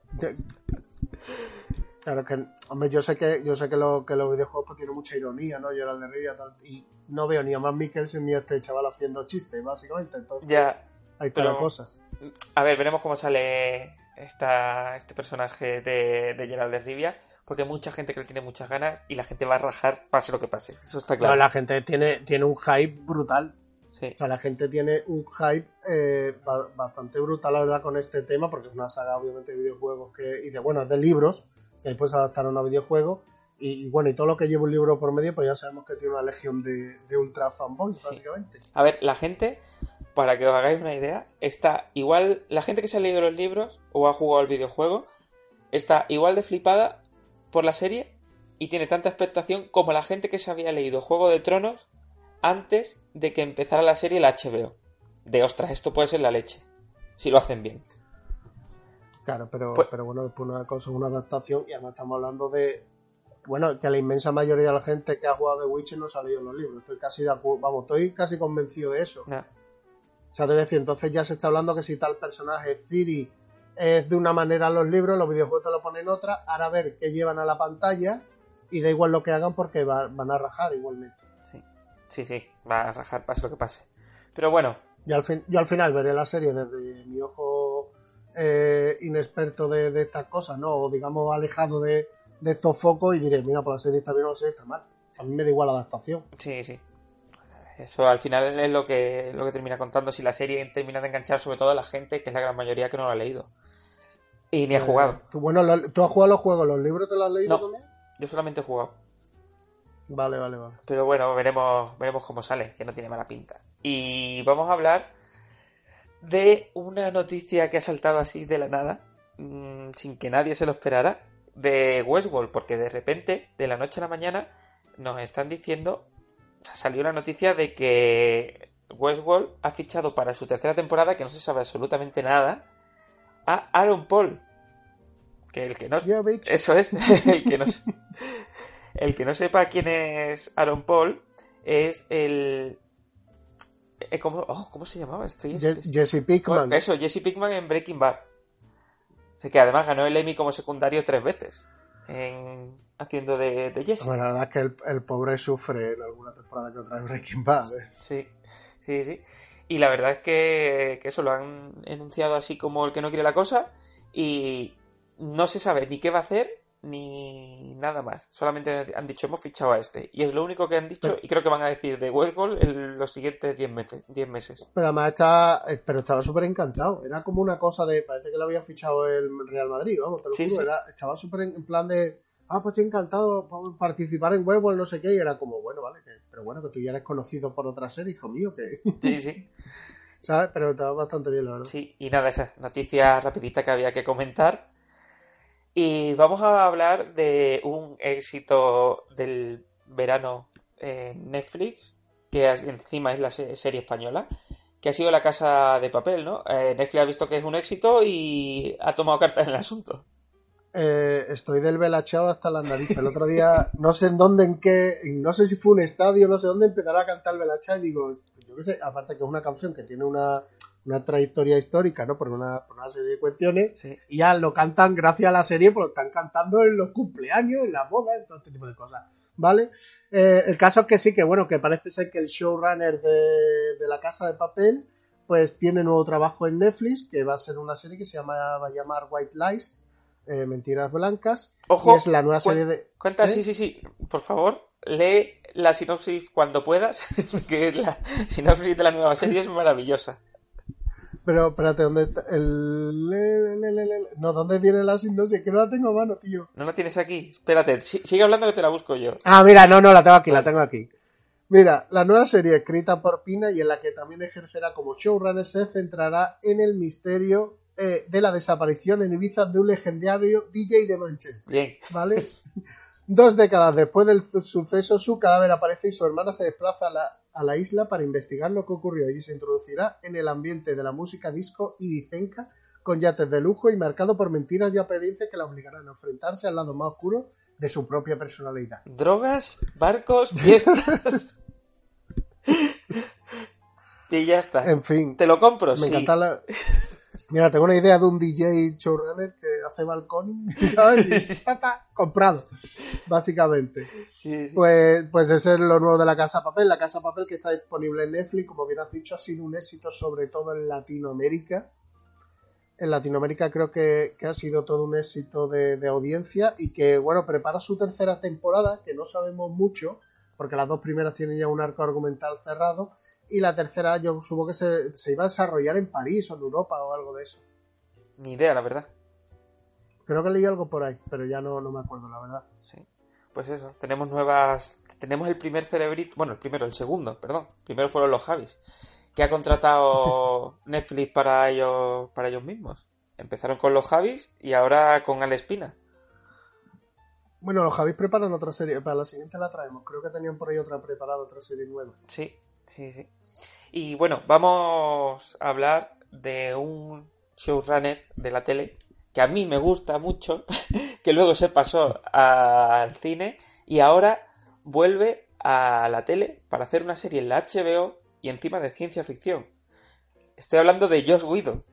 Claro que, hombre, yo sé que, yo sé que, lo, que los videojuegos pues, tienen mucha ironía, ¿no? Era de tal, y no veo ni a más Mikkelsen ni a este chaval haciendo chistes, básicamente. Entonces, Ya, ahí está pero- la cosa. a ver, veremos cómo sale esta, este personaje de, de Gerald de Rivia. Porque hay mucha gente que le tiene muchas ganas y la gente va a rajar pase lo que pase. Eso está claro. No, la gente tiene, tiene un hype brutal. Sí. O sea, la gente tiene un hype eh, ba- bastante brutal, la verdad, con este tema, porque es una saga, obviamente, de videojuegos que, y de, bueno, es de libros, que después adaptaron a videojuegos. Y, y bueno, y todo lo que lleva un libro por medio, pues ya sabemos que tiene una legión de, de ultra fanboys, Sí. básicamente. A ver, la gente, para que os hagáis una idea, está igual, la gente que se ha leído los libros o ha jugado al videojuego, está igual de flipada por la serie y tiene tanta expectación como la gente que se había leído Juego de Tronos antes de que empezara la serie la HBO. De ostras, esto puede ser la leche, si lo hacen bien. Claro, pero, Pues- pero bueno, después una cosa es una adaptación y además estamos hablando de. Bueno, que la inmensa mayoría de la gente que ha jugado de Witcher no ha leído los libros. Estoy casi de vamos, estoy casi convencido de eso. O sea, te voy a decir, entonces ya se está hablando que si tal personaje Ciri es de una manera en los libros, los videojuegos te lo ponen otra, ahora a ver qué llevan a la pantalla y da igual lo que hagan porque va- van a rajar igualmente. Sí, sí, sí, va a rajar, pase lo que pase. Pero bueno, Y al fin, yo al final veré la serie desde mi ojo eh, inexperto de, de estas cosas, ¿no? O digamos alejado de, de estos focos y diré, mira, pues la serie está bien o la serie está mal. A mí me da igual la adaptación. Sí, sí. Eso al final es lo que, lo que termina contando. Si la serie termina de enganchar sobre todo a la gente, que es la gran mayoría que no lo ha leído. Y ni ha Eh, jugado. ¿tú, bueno, lo- ¿tú has jugado los juegos? ¿Los libros te los has leído No. también? Yo solamente he jugado. Vale, vale, vale. Pero bueno, veremos, veremos cómo sale, que no tiene mala pinta. Y vamos a hablar de una noticia que ha saltado así de la nada, mm, sin que nadie se lo esperara, de Westworld, porque de repente, de la noche a la mañana, nos están diciendo, o sea, salió la noticia de que Westworld ha fichado para su tercera temporada, que no se sabe absolutamente nada, a Aaron Paul. Que el que no, Yeah, eso es, el que no, el que no sepa quién es Aaron Paul es el... eh, ¿Cómo, oh, ¿cómo se llamaba? Estoy... Je- Jesse Pickman. Eso, Jesse Pickman en Breaking Bad. O sea, que además ganó el Emmy como secundario tres veces en... haciendo de, de Jesse. Bueno, la verdad es que el, el pobre sufre en alguna temporada que otra de Breaking Bad. ¿eh? Sí, sí, sí. Y la verdad es que, que eso lo han enunciado así como el que no quiere la cosa y no se sabe ni qué va a hacer ni nada más. Solamente han dicho hemos fichado a este. Y es lo único que han dicho Pero- y creo que van a decir de Westworld en los siguientes 10 meses. 10 meses. Pero además está, eh, pero estaba súper encantado. Era como una cosa de, parece que lo había fichado el Real Madrid, vamos, te lo Sí, juro. sí. Era, estaba súper en, plan de, ah, pues estoy encantado por participar en Huevo, no sé qué. Y era como, bueno, vale, que- pero bueno, que tú ya eres conocido por otra serie, hijo mío, que, Sí, sí. ¿sabes? Pero estaba bastante bien, la verdad. Sí, y nada, esa noticia rapidita que había que comentar. Y vamos a hablar de un éxito del verano en Netflix, que encima es la se- serie española, que ha sido La Casa de Papel, ¿no? Eh, Netflix ha visto que es un éxito y ha tomado cartas en el asunto. Eh, estoy del velachado hasta las narices. El otro día, no sé en dónde, en qué, no sé si fue un estadio, no sé dónde, empezará a cantar el velachado y digo, yo qué sé, aparte que es una canción que tiene una, una trayectoria histórica, ¿no? Por una, por una serie de cuestiones, Sí. y ya lo cantan gracias a la serie, pues lo están cantando en los cumpleaños, en las bodas, en todo este tipo de cosas, ¿vale? Eh, el caso es que sí, que bueno, que parece ser que el showrunner de, de La Casa de Papel, pues tiene nuevo trabajo en Netflix, que va a ser una serie que se llama, va a llamar White Lies, eh, Mentiras Blancas, Ojo, y es la nueva serie de... Cuenta, ¿Eh? sí, sí, sí. Por favor, lee la sinopsis cuando puedas, que la sinopsis de la nueva serie es maravillosa. Pero espérate, ¿dónde está? El... No, ¿dónde viene la sinopsis? Que no la tengo a mano, tío. ¿No la tienes aquí? Espérate, si- sigue hablando que te la busco yo. Ah, mira, no, no, la tengo aquí, la tengo aquí. Mira, la nueva serie escrita por Pina y en la que también ejercerá como showrunner se centrará en el misterio eh, de la desaparición en Ibiza de un legendario DJ de Manchester, Bien. ¿vale? Dos décadas después del su- suceso, su cadáver aparece y su hermana se desplaza a la, a la isla para investigar lo que ocurrió y se introducirá en el ambiente de la música disco ibicenca con yates de lujo y marcado por mentiras y apariencias que la obligarán a enfrentarse al lado más oscuro de su propia personalidad. Drogas, barcos, fiestas. y ya está. En fin, ¿Te lo compro? me sí. encanta la... Mira, tengo una idea de un DJ showrunner que hace balcón, ¿sabes? Y, comprado, básicamente. Sí, sí. Pues, pues ese es lo nuevo de la Casa Papel. La Casa Papel que está disponible en Netflix, como bien has dicho, ha sido un éxito sobre todo en Latinoamérica. En Latinoamérica creo que, que ha sido todo un éxito de, de audiencia y que, bueno, prepara su tercera temporada, que no sabemos mucho, porque las dos primeras tienen ya un arco argumental cerrado, y la tercera yo supongo que se, se iba a desarrollar en París o en Europa o algo de eso. Ni idea, la verdad. Creo que leí algo por ahí, pero ya no, no me acuerdo, la verdad. Sí. Pues eso, tenemos nuevas. Tenemos el primer cerebrito. Bueno, el primero, el segundo, perdón. Primero fueron los Javis. Que ha contratado Netflix para ellos, para ellos mismos. Empezaron con los Javis y ahora con Alespina. Bueno, los Javis preparan otra serie, para la siguiente la traemos. Creo que tenían por ahí otra preparada, otra serie nueva. Sí, sí, sí. Y bueno, vamos a hablar de un showrunner de la tele que a mí me gusta mucho, que luego se pasó al cine y ahora vuelve a la tele para hacer una serie en la HBO y encima de ciencia ficción. Estoy hablando de Josh Whedon,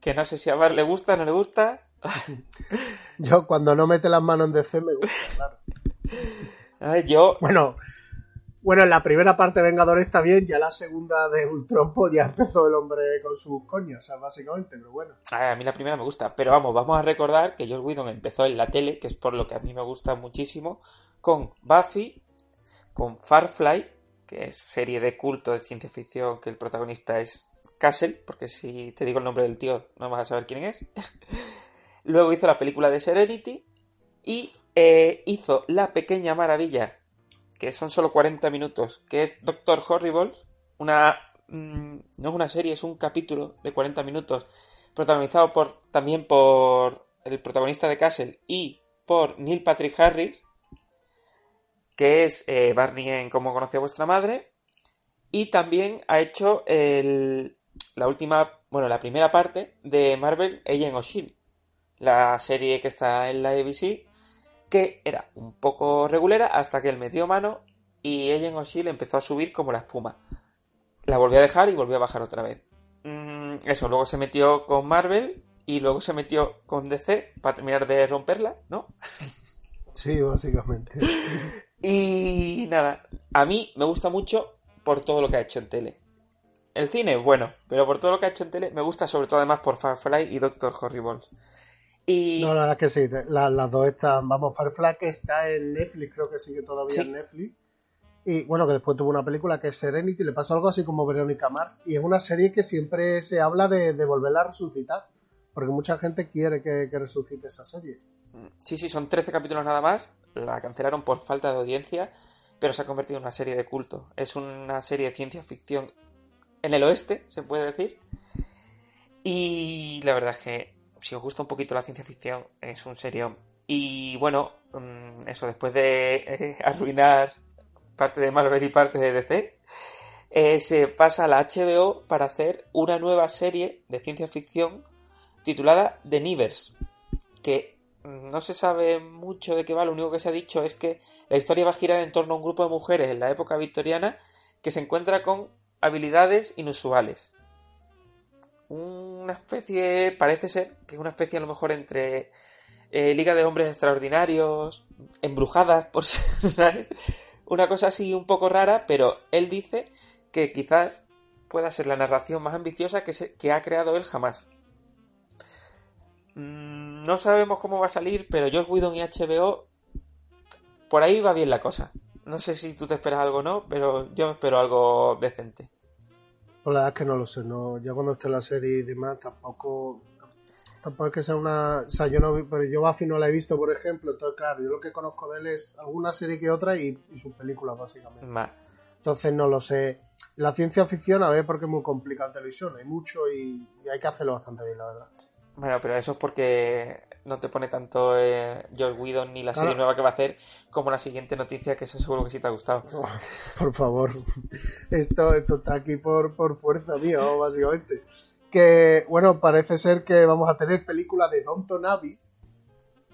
que no sé si a Bar le gusta, no le gusta. Yo cuando no mete las manos en DC me gusta, claro. A ver, yo, Bueno, Bueno, en la primera parte de Vengador está bien, ya la segunda de Ultron pues ya empezó el hombre con sus coños, o sea, básicamente, pero bueno. A mí la primera me gusta, pero vamos, vamos a recordar que Joss Whedon empezó en la tele, que es por lo que a mí me gusta muchísimo, con Buffy, con Farfly, que es serie de culto de ciencia ficción que el protagonista es Castle, porque si te digo el nombre del tío no vas a saber quién es. Luego hizo la película de Serenity y eh, hizo La Pequeña Maravilla, que son solo 40 minutos, que es Doctor Horrible, una... Mm, no es una serie, es un capítulo de 40 minutos, protagonizado por, también por el protagonista de Castle y por Neil Patrick Harris, que es eh, Barney en Cómo conoció a vuestra madre, y también ha hecho el, la última, bueno, la primera parte de Marvel Agent of Shield, la serie que está en la ABC, que era un poco regulera hasta que él metió mano y Agent of Shield empezó a subir como la espuma. La volvió a dejar y volvió a bajar otra vez. Mm, eso, luego se metió con Marvel y luego se metió con DC para terminar de romperla, ¿no? Sí, básicamente. y nada, a mí me gusta mucho por todo lo que ha hecho en tele. El cine, bueno, pero por todo lo que ha hecho en tele, me gusta sobre todo además por Firefly y Doctor Horrible. Y... No, la verdad es que sí, las dos están, vamos, Firefly que está en Netflix, creo que sigue todavía en Netflix. Y bueno, que después tuvo una película que es Serenity, le pasa algo así como Verónica Mars, y es una serie que siempre se habla de, volverla a resucitar, porque mucha gente quiere que, que resucite esa serie. Sí, sí, son 13 capítulos nada más, la cancelaron por falta de audiencia, pero se ha convertido en una serie de culto. Es una serie de ciencia ficción en el oeste, se puede decir. Y la verdad es que si os gusta un poquito la ciencia ficción, es un serio. Y bueno, mm, eso, después de eh, arruinar parte de Marvel y parte de DC, eh, se pasa a la HBO para hacer una nueva serie de ciencia ficción titulada The Nivers, que mm, no se sabe mucho de qué va, lo único que se ha dicho es que la historia va a girar en torno a un grupo de mujeres en la época victoriana que se encuentra con habilidades inusuales. Una especie, parece ser que es una especie a lo mejor entre eh, Liga de Hombres Extraordinarios, embrujadas, por ser, Una cosa así un poco rara, pero él dice que quizás pueda ser la narración más ambiciosa que, se, que ha creado él jamás. Mm, no sabemos cómo va a salir, pero George Whedon y HBO por ahí va bien la cosa. No sé si tú te esperas algo o no, pero yo me espero algo decente. Pues la verdad es que no lo sé, no, ya cuando esté la serie y demás tampoco tampoco es que sea una, o sea, yo no pero yo Buffy no la he visto, por ejemplo, entonces claro, yo lo que conozco de él es alguna serie que otra y, sus películas básicamente. Entonces no lo sé. La ciencia ficción, a ver, porque es muy complicado en televisión, hay mucho y, y hay que hacerlo bastante bien, la verdad. Bueno, pero eso es porque no te pone tanto eh, George Whedon ni la serie nueva que va a hacer como la siguiente noticia, que eso seguro que sí te ha gustado. Oh, por favor, esto, esto está aquí por, por fuerza mía, básicamente. Que, bueno, parece ser que vamos a tener película de Don Tonavi.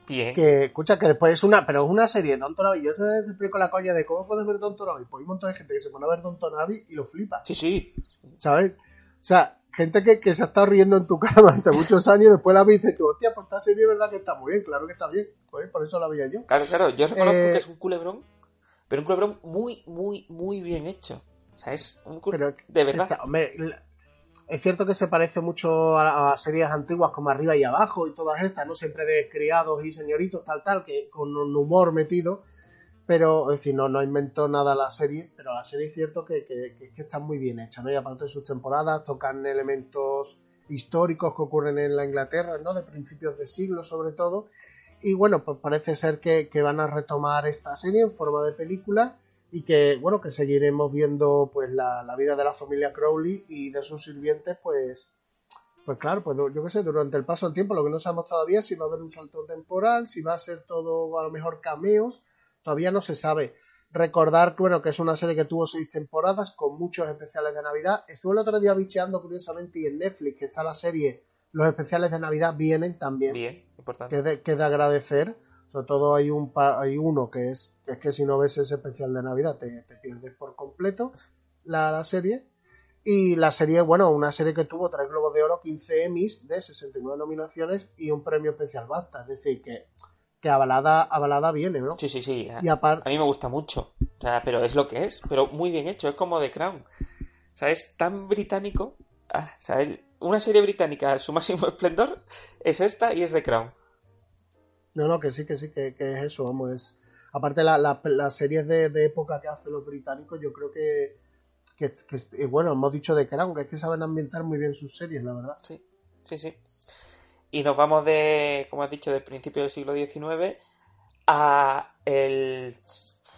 Bien. Que, escucha, que después es una, pero es una serie de Don Tonavi. Yo se explico la coña de cómo puedes ver Don Tonavi. Pues hay un montón de gente que se pone a ver Don Tonavi y lo flipa. Sí, sí. ¿Sabes? O sea, gente que, que, se ha estado riendo en tu cara durante muchos años y después la vi y dices tú, hostia, pues esta serie es verdad que está muy bien, claro que está bien, pues por eso la vi yo. Claro, claro, yo reconozco eh, que es un culebrón, pero un culebrón muy, muy, muy bien hecho. O sea, es un culebrón de verdad. es cierto que se parece mucho a, a, series antiguas como Arriba y Abajo y todas estas, ¿no? Siempre de criados y señoritos, tal, tal, que con un humor metido pero es decir, no, no inventó nada la serie, pero la serie es cierto que, que, está muy bien hecha, ¿no? Y aparte de sus temporadas, tocan elementos históricos que ocurren en la Inglaterra, ¿no? De principios de siglo sobre todo. Y bueno, pues parece ser que, van a retomar esta serie en forma de película y que, bueno, que seguiremos viendo pues la, la vida de la familia Crowley y de sus sirvientes, pues, pues claro, pues yo qué sé, durante el paso del tiempo, lo que no sabemos todavía si va a haber un salto temporal, si va a ser todo a lo mejor cameos, todavía no se sabe. Recordar, bueno, que es una serie que tuvo seis temporadas con muchos especiales de Navidad. Estuve el otro día bicheando curiosamente y en Netflix, que está la serie, los especiales de Navidad vienen también. Bien, importante. Que de, que de agradecer. Sobre todo hay un hay uno que es, que es que si no ves ese especial de Navidad te, pierdes por completo la, la, serie. Y la serie, bueno, una serie que tuvo tres Globos de Oro, 15 Emmys de 69 nominaciones y un premio especial BAFTA. Es decir, que que avalada, avalada viene, ¿no? Sí, sí, sí. Y aparte, A mí me gusta mucho. O sea, pero es lo que es. Pero muy bien hecho. Es como The Crown. O sea, es tan británico. Ah, o sea, el- una serie británica, su máximo esplendor, es esta y es The Crown. no, no, que sí, que sí, que, que es eso, vamos, es... Aparte la- la- las series de, de época que hacen los británicos, yo creo que, que, que es- bueno, hemos dicho de Crown, que es que saben ambientar muy bien sus series, la verdad. Sí, sí, sí. Y nos vamos de, como has dicho, del principio del siglo XIX a el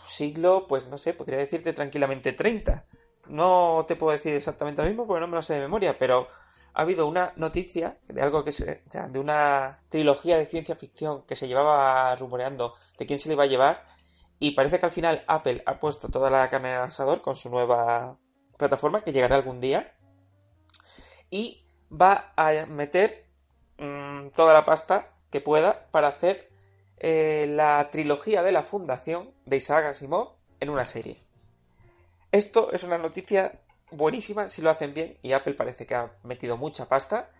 siglo, pues no sé, podría decirte tranquilamente 30. No te puedo decir exactamente lo mismo porque no me lo sé de memoria, pero ha habido una noticia de algo que se, o sea, de una trilogía de ciencia ficción que se llevaba rumoreando de quién se le iba a llevar y parece que al final Apple ha puesto toda la carne en el con su nueva plataforma que llegará algún día y va a meter mm, toda la pasta que pueda para hacer eh, la trilogía de la fundación de Isaac Asimov en una serie. Esto es una noticia buenísima si lo hacen bien y Apple parece que ha metido mucha pasta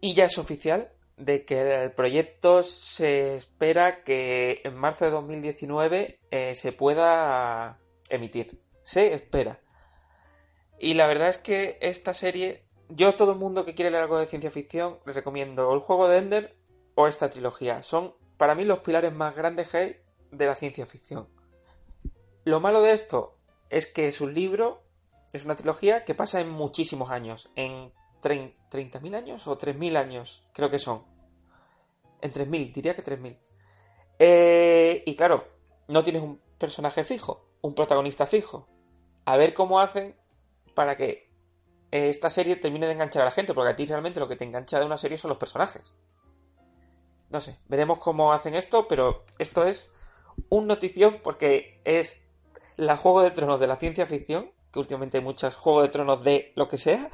y ya es oficial de que el proyecto se espera que en marzo de 2019 eh, se pueda emitir. Se espera. Y la verdad es que esta serie, yo a todo el mundo que quiere leer algo de ciencia ficción, les recomiendo el juego de Ender o esta trilogía. Son para mí los pilares más grandes de la ciencia ficción. Lo malo de esto es que es un libro, es una trilogía que pasa en muchísimos años, en trein- 30.000 años o 3.000 años, creo que son. En 3.000, diría que 3.000. Eh, y claro, no tienes un personaje fijo, un protagonista fijo. A ver cómo hacen para que esta serie termine de enganchar a la gente, porque a ti realmente lo que te engancha de una serie son los personajes. No sé, veremos cómo hacen esto, pero esto es un notición porque es la Juego de Tronos de la ciencia ficción, que últimamente hay muchas Juego de Tronos de lo que sea,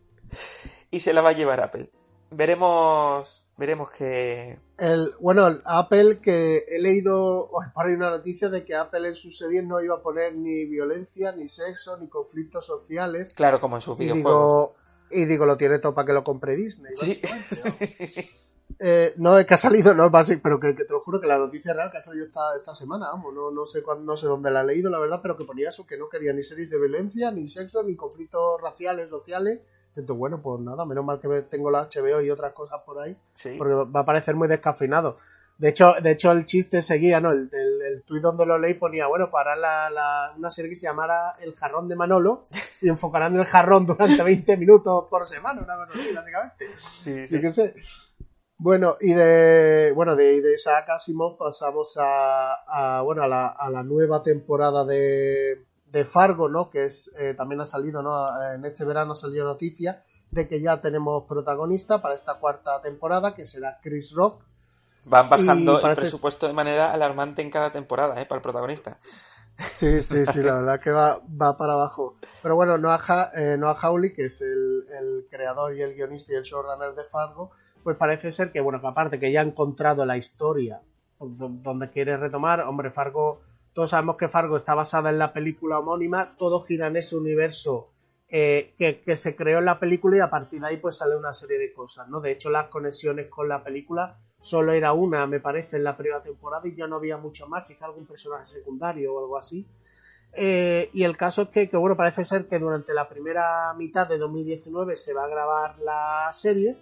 y se la va a llevar Apple. Veremos, veremos que... El, bueno, el Apple que he leído hoy por ahí una noticia de que Apple en sus series no iba a poner ni violencia, ni sexo, ni conflictos sociales. Claro, como en sus Y videojuegos. digo, y digo, lo tiene todo para que lo compre Disney. Sí. ¿no? Eh, no, es que ha salido, no es básico, pero que, que te lo juro que la noticia real que ha salido esta, esta semana, vamos, no, no sé cuándo, no sé dónde la he leído, la verdad, pero que ponía eso, que no quería ni series de violencia, ni sexo, ni conflictos raciales, sociales. Entonces, bueno, pues nada, menos mal que tengo la HBO y otras cosas por ahí, Sí. porque va a parecer muy descafeinado. De hecho, de hecho el chiste seguía, ¿no? El, el, el tuit donde lo leí ponía, bueno, para la, la- una serie que se llamara El jarrón de Manolo y enfocarán el jarrón durante 20 minutos por semana, una cosa así, básicamente. Sí, Yo qué sé. Bueno, y de bueno de, de Isaac Asimov pasamos a, a, bueno a la, a la nueva temporada de, de Fargo, ¿no? Que es eh, también ha salido, ¿no? En este verano salió noticia de que ya tenemos protagonista para esta cuarta temporada, que será Chris Rock. Van bajando el parece- presupuesto de manera alarmante en cada temporada, ¿eh? Para el protagonista. Sí, sí, sí, la verdad que va, va para abajo. Pero bueno, Noah, Ha- eh, Noah Hawley, que es el, el creador y el guionista y el showrunner de Fargo, pues parece ser que, bueno, que aparte que ya ha encontrado la historia do- donde quiere retomar, hombre, Fargo, todos sabemos que Fargo está basada en la película homónima, todo gira en ese universo eh, que, se creó en la película y a partir de ahí pues sale una serie de cosas, ¿no? De hecho, las conexiones con la película solo era una, me parece, en la primera temporada y ya no había mucho más, quizá algún personaje secundario o algo así. Eh, y el caso es que, que, bueno, parece ser que durante la primera mitad de 2019 se va a grabar la serie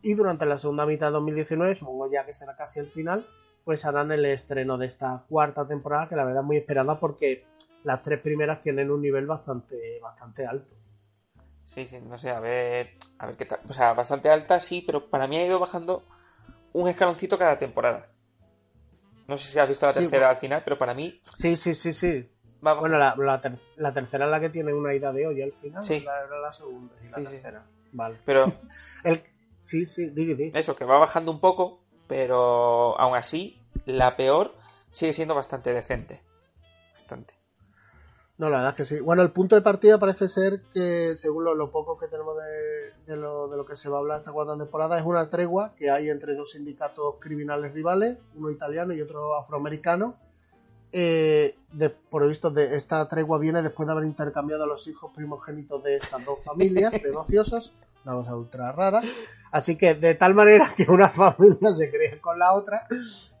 y durante la segunda mitad de 2019, supongo ya que será casi el final, pues harán el estreno de esta cuarta temporada que la verdad es muy esperada porque las tres primeras tienen un nivel bastante, bastante alto. Sí, sí, no sé, a ver, a ver qué tal. O sea, bastante alta, sí, pero para mí ha ido bajando un escaloncito cada temporada. No sé si has visto la Sí, tercera bueno. al final, pero para mí Sí, sí, sí, sí. va. Bueno, la, la, ter- la tercera es la que tiene una ida de hoy al final, Sí. la, era la segunda y la Sí, sí. tercera. Vale. Pero El, sí, sí, di, di. eso, que va bajando un poco, pero aún así, la peor sigue siendo bastante decente. Bastante. No, la verdad es que sí. Bueno, el punto de partida parece ser que, según lo, poco que tenemos de, lo, de lo que se va a hablar esta cuarta temporada, es una tregua que hay entre dos sindicatos criminales rivales, uno italiano y otro afroamericano. Eh, de, por lo visto, de, esta tregua viene después de haber intercambiado a los hijos primogénitos de estas dos familias de mafiosos, una cosa ultra rara. Así que, de tal manera que una familia se crea con la otra.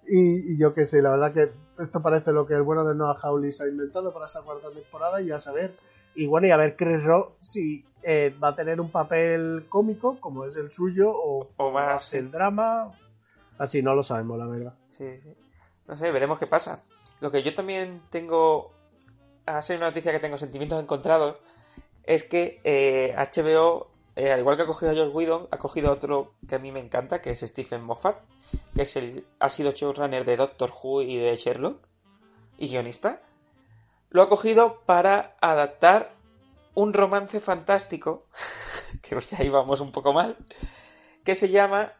Y, y yo qué sé, la verdad que esto parece lo que el bueno de Noah Hawley se ha inventado para esa cuarta temporada y a saber. Y bueno, y a ver Chris Rock si eh, va a tener un papel cómico, como es el suyo, o, O más, sí. drama. Así no lo sabemos, la verdad. Sí, sí. No sé, veremos qué pasa. Lo que yo también tengo. Ha sido una noticia que tengo sentimientos encontrados. Es que eh, HBO, eh, al igual que ha cogido a George Whedon, ha cogido a otro que a mí me encanta, que es Stephen Moffat, que es el, ha sido showrunner de Doctor Who y de Sherlock, y guionista. Lo ha cogido para adaptar un romance fantástico, que ya íbamos un poco mal, que se llama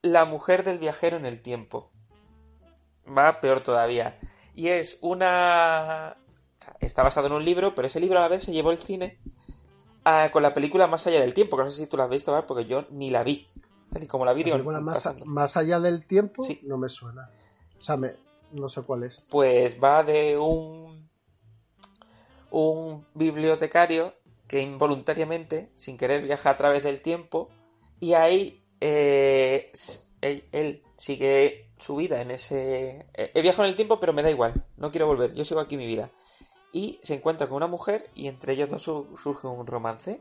La mujer del viajero en el tiempo va peor todavía. Y es una... Está basado en un libro, pero ese libro a la vez se llevó al cine ah, con la película Más allá del tiempo, que no sé si tú la has visto, ¿vale? porque yo ni la vi. Tal y como la vi, La digo, película más, más allá del tiempo Sí. no me suena. O sea, me, no sé cuál es. Pues va de un... Un bibliotecario que involuntariamente, sin querer, viaja a través del tiempo y ahí eh, él, él sigue su vida en ese... eh, He viajado en el tiempo, pero me da igual, no quiero volver, yo sigo aquí mi vida. Y se encuentra con una mujer y entre ellos dos su- surge un romance,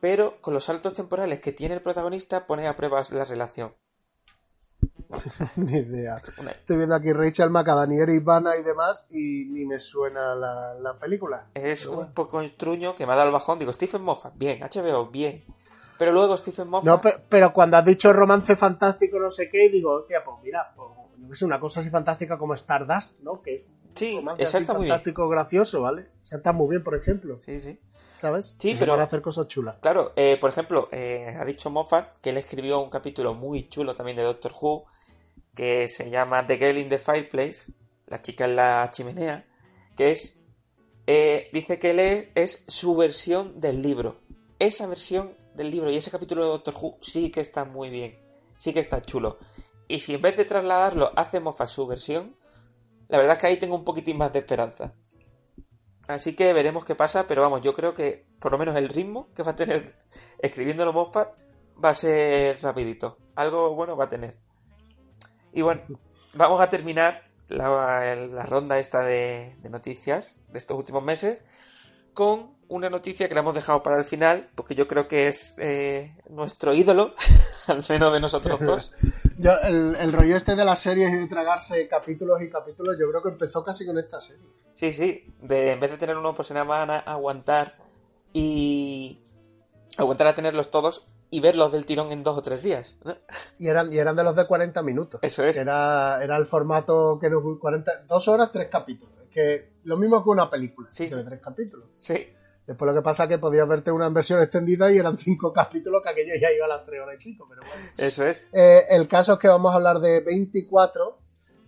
pero con los saltos temporales que tiene el protagonista pone a prueba la relación. Ni idea. Una- Estoy viendo aquí Rachel McAdaniel, Ivana y demás y ni me suena la, la película. Es Pero un bueno. poco truño que me ha dado el bajón. Digo, Stephen Moffat, bien, HBO, bien. Pero luego Stephen Moffat... No, pero, pero cuando has dicho romance fantástico, no sé qué, digo, hostia, pues mira, pues, no es una cosa así fantástica como Stardust, ¿no? Que sí, esa está muy bien. fantástico, gracioso, ¿vale? O sea, está muy bien, por ejemplo, Sí, sí. ¿sabes? Sí, se pero- pueden hacer cosas chulas. Claro, eh, por ejemplo, eh, ha dicho Moffat que él escribió un capítulo muy chulo también de Doctor Who que se llama The Girl in the Fireplace, la chica en la chimenea, que es, eh, dice que lee es su versión del libro. Esa versión del libro y ese capítulo de Doctor Who sí que está muy bien, sí que está chulo. Y si en vez de trasladarlo hace Moffat su versión, la verdad es que ahí tengo un poquitín más de esperanza. Así que veremos qué pasa, pero vamos, yo creo que por lo menos el ritmo que va a tener escribiéndolo Moffat va a ser rapidito. Algo bueno va a tener. Y bueno, vamos a terminar la, la ronda esta de, de noticias de estos últimos meses con una noticia que la hemos dejado para el final, porque yo creo que es eh, nuestro ídolo, al menos de nosotros dos. Yo, el, el rollo este de las series y de tragarse capítulos y capítulos, yo creo que empezó casi con esta serie. Sí, sí, de, en vez de tener uno por semana, aguantar y aguantar a tenerlos todos y verlos del tirón en dos o tres días. ¿no? Y eran, y eran de los de 40 minutos. Eso es. Era, era el formato que nos 40, dos horas, tres capítulos. Es que lo mismo que una película, Sí. tres capítulos. Sí, Después lo que pasa es que podías verte una versión extendida y eran cinco capítulos que aquello ya iba a las tres horas y pico, pero bueno. eso es. Eh, el caso es que vamos a hablar de 24.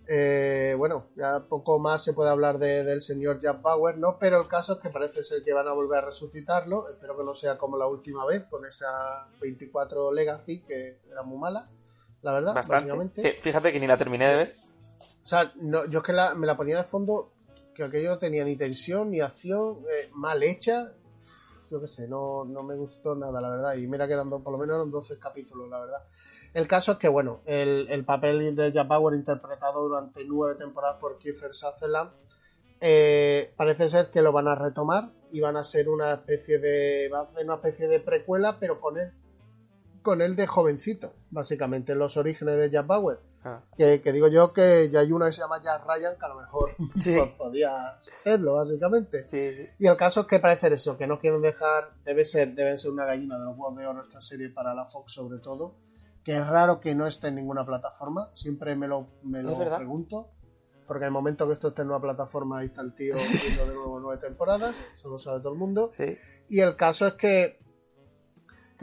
eh, bueno, ya poco más se puede hablar de- del señor Jack Bauer, ¿no? Pero el caso es que parece ser que van a volver a resucitarlo. Espero que no sea como la última vez con esa 24 Legacy que era muy mala, la verdad, Bastante. básicamente. Sí, fíjate que ni la terminé de ver. O sea, no, yo es que la- me la ponía de fondo, que aquello no tenía ni tensión ni acción, eh, mal hecha. Yo qué sé, no, no me gustó nada, la verdad. Y mira que eran dos, por lo menos eran 12 capítulos, la verdad. El caso es que, bueno, el, el papel de Jack Bauer interpretado durante nueve temporadas por Kiefer Sutherland, eh, parece ser que lo van a retomar y van a ser una especie de. va a hacer una especie de precuela, pero con él. Con él de jovencito, básicamente, en los orígenes de Jack Bauer. Ah, Que, que digo yo que ya hay una que se llama Jack Ryan que a lo mejor Sí. pues, podía hacerlo, básicamente. sí, sí. Y el caso es que parece eso, que no quieren dejar, debe ser, deben ser una gallina de los huevos de oro esta serie para la Fox sobre todo, que es raro que no esté en ninguna plataforma, siempre me lo, me lo pregunto, porque en el momento que esto esté en una plataforma ahí está el tío viendo de nuevo nueve temporadas, eso lo sabe todo el mundo, sí. y el caso es que,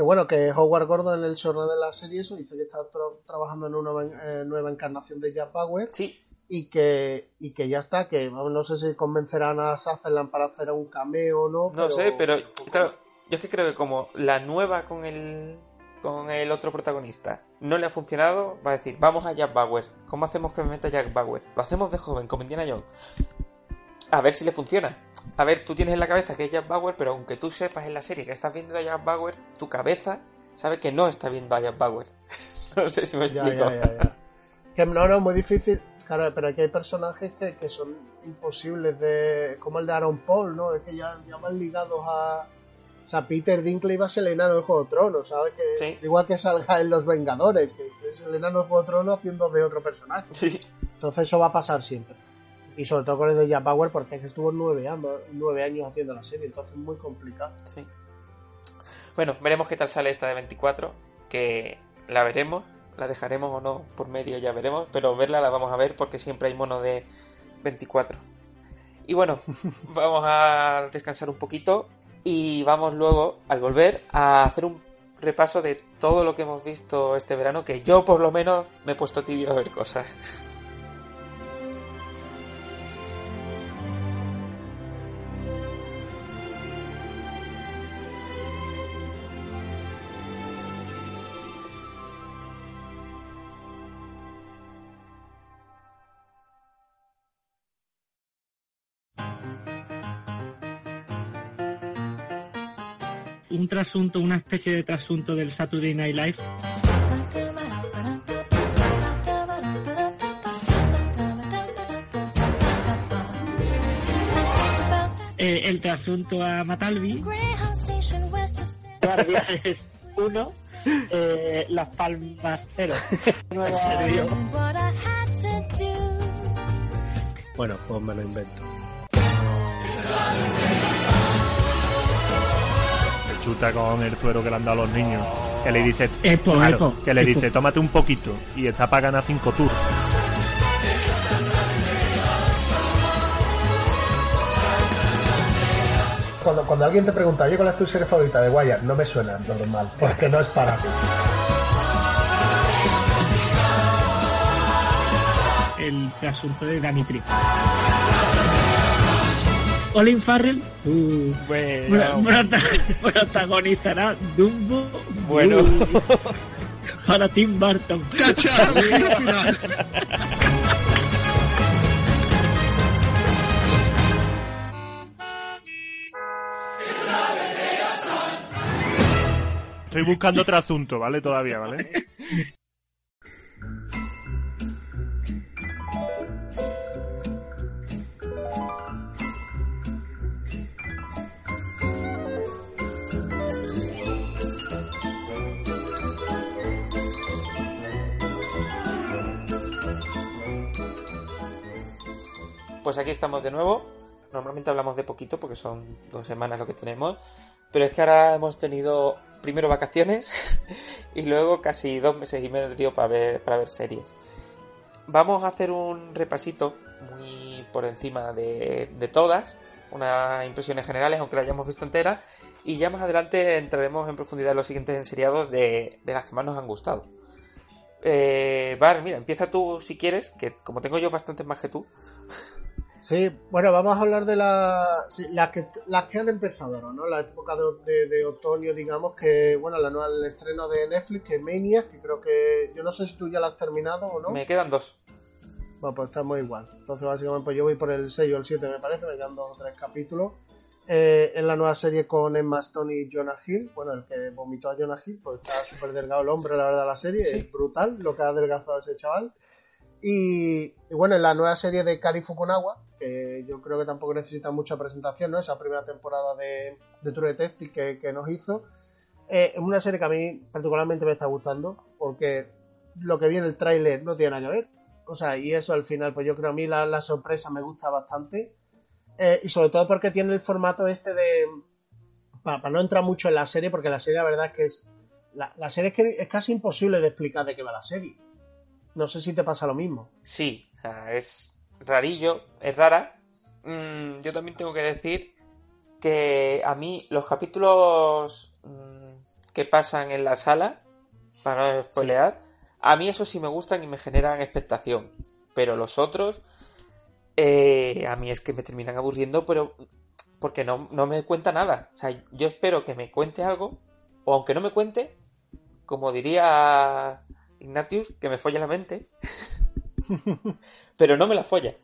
que bueno, que Howard Gordon, el showrunner de la serie, eso dice que está tra- trabajando en una eh, nueva encarnación de Jack Bauer Sí, y que, y que ya está, que vamos, no sé si convencerán a Sutherland para hacer un cameo o no. no sé, pero claro, yo es que creo que como la nueva con el con el otro protagonista no le ha funcionado, va a decir, vamos a Jack Bauer. ¿Cómo hacemos que me meta Jack Bauer? Lo hacemos de joven, como Indiana Jones. A ver si le funciona. A ver, tú tienes en la cabeza que es Jack Bauer, pero aunque tú sepas en la serie que estás viendo a Jack Bauer, tu cabeza sabe que no está viendo a Jack Bauer. no sé si me explico. ya, ya, ya. Que no, no, muy difícil. Claro, pero aquí hay personajes que, que son imposibles de. como el de Aaron Paul, ¿no? Es que ya, ya van ligados a. O sea, Peter Dinkley va a ser el enano de Juego de Tronos, ¿sabes? Que, Sí. Igual que salga en Los Vengadores, que, que es el enano de Juego de Tronos haciendo de otro personaje. Sí. Entonces eso va a pasar siempre. Y sobre todo con el de Jack Bauer, porque es que estuvo nueve años, nueve años haciendo la serie, entonces muy complicado. Sí. Bueno, veremos qué tal sale esta de 24, que la veremos, la dejaremos o no por medio, ya veremos, pero verla la vamos a ver porque siempre hay mono de 24. Y bueno, vamos a descansar un poquito y vamos luego, al volver, a hacer un repaso de todo lo que hemos visto este verano, que yo por lo menos me he puesto tibio a ver cosas. trasunto, una especie de trasunto del Saturday Night Live. Eh, el trasunto a Matalbi, Guardianes 1, eh, Las Palmas 0. Bueno, pues me lo invento. Con el suero que le han dado a los niños. Que le dice, Epo, claro, epo, que le dice, tómate un poquito. Y está para ganar 5 tours. Cuando, cuando alguien te pregunta, oye, ¿cuál es tu serie favorita de Wire? No me suena normal, porque no es para mí. el trasunto de Danny Tripp. Colin Farrell uh, Bueno, prota- protagonizará Dumbo Bueno. uh, para Tim Burton. Estoy buscando otro asunto, ¿vale? Todavía, ¿vale? Pues aquí estamos de nuevo. Normalmente hablamos de poquito porque son dos semanas lo que tenemos. Pero es que ahora hemos tenido primero vacaciones y luego casi dos meses y medio para ver, para ver series. Vamos a hacer un repasito muy por encima de, de todas, unas impresiones generales, aunque la hayamos visto entera. Y ya más adelante entraremos en profundidad en los siguientes enseriados de, de las que más nos han gustado. Eh, Bar, mira, empieza tú si quieres, que como tengo yo bastantes más que tú. Sí, bueno, vamos a hablar de la- sí, las, que, las que han empezado ahora, ¿no? La época de, de- de otoño, digamos, que, bueno, la nueva, el estreno de Netflix, que es Maniac, que creo que, yo no sé si tú ya la has terminado o no. Me quedan dos. Bueno, pues estamos igual. Entonces, básicamente, pues yo voy por el 6 o el 7, me parece, me quedan dos o tres capítulos. Eh, en la nueva serie con Emma Stone y Jonah Hill, bueno, el que vomitó a Jonah Hill, pues está súper delgado el hombre, la verdad, la serie, Sí. es brutal lo que ha adelgazado ese chaval. Y, y bueno, en la nueva serie de Kari Fukunaga, que yo creo que tampoco necesita mucha presentación, ¿no? Esa primera temporada de, de True Detective que, que nos hizo. Eh, es una serie que a mí particularmente me está gustando, porque lo que vi en el tráiler no tiene nada que ver. O sea, y eso al final, pues yo creo a mí la, la sorpresa me gusta bastante. Eh, y sobre todo porque tiene el formato este de... Para no entrar mucho en la serie, porque la serie la verdad es que es... La, la serie es que es casi imposible de explicar de qué va la serie. No sé si te pasa lo mismo. Sí, o sea, es rarillo, es rara. Mm, yo también tengo que decir que a mí los capítulos mm, que pasan en la sala, para no spoilear, a mí eso sí me gustan y me generan expectación. Pero los otros, eh, a mí es que me terminan aburriendo, pero porque no, no me cuenta nada. O sea, yo espero que me cuente algo, o aunque no me cuente, como diría Ignatius, que me folle la mente, pero no me la folla.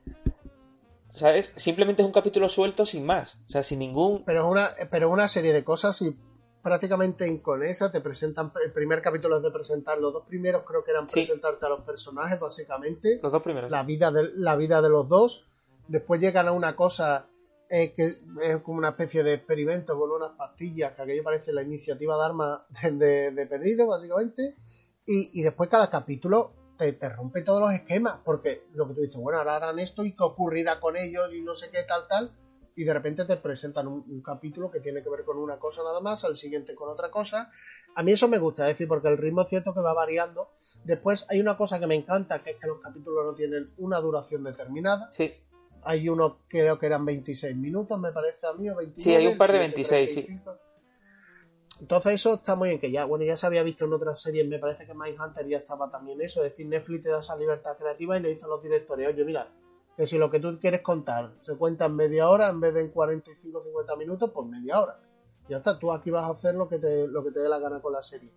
¿Sabes? Simplemente es un capítulo suelto sin más. O sea, sin ningún. Pero es una, pero una serie de cosas y prácticamente inconesa, te presentan, el primer capítulo es de presentar, los dos primeros creo que eran Sí. presentarte a los personajes, básicamente, Los dos primeros. la vida de, la vida de los dos, después llegan a una cosa eh, que es como una especie de experimento con unas pastillas, que aquello parece la iniciativa de armas de, de, de Perdido, básicamente, y, y después cada capítulo te, te rompe todos los esquemas, porque lo que tú dices, bueno, ahora harán esto y qué ocurrirá con ellos y no sé qué, tal, tal, y de repente te presentan un, un capítulo que tiene que ver con una cosa nada más, al siguiente con otra cosa. A mí eso me gusta, es decir, porque el ritmo es cierto que va variando. Después hay una cosa que me encanta, que es que los capítulos no tienen una duración determinada. Sí, Hay uno, creo que eran 26 minutos, me parece a mí, o 29. Sí, hay un par de el siguiente 26, sí. 35. Entonces eso está muy bien, que ya, bueno, ya se había visto en otras series, me parece que Mindhunter ya estaba también eso, es decir, Netflix te da esa libertad creativa y le dice a los directores, oye, mira, que si lo que tú quieres contar se cuenta en media hora en vez de en 45 o 50 minutos, pues media hora. Ya está, tú aquí vas a hacer lo que te, lo que te dé la gana con la serie.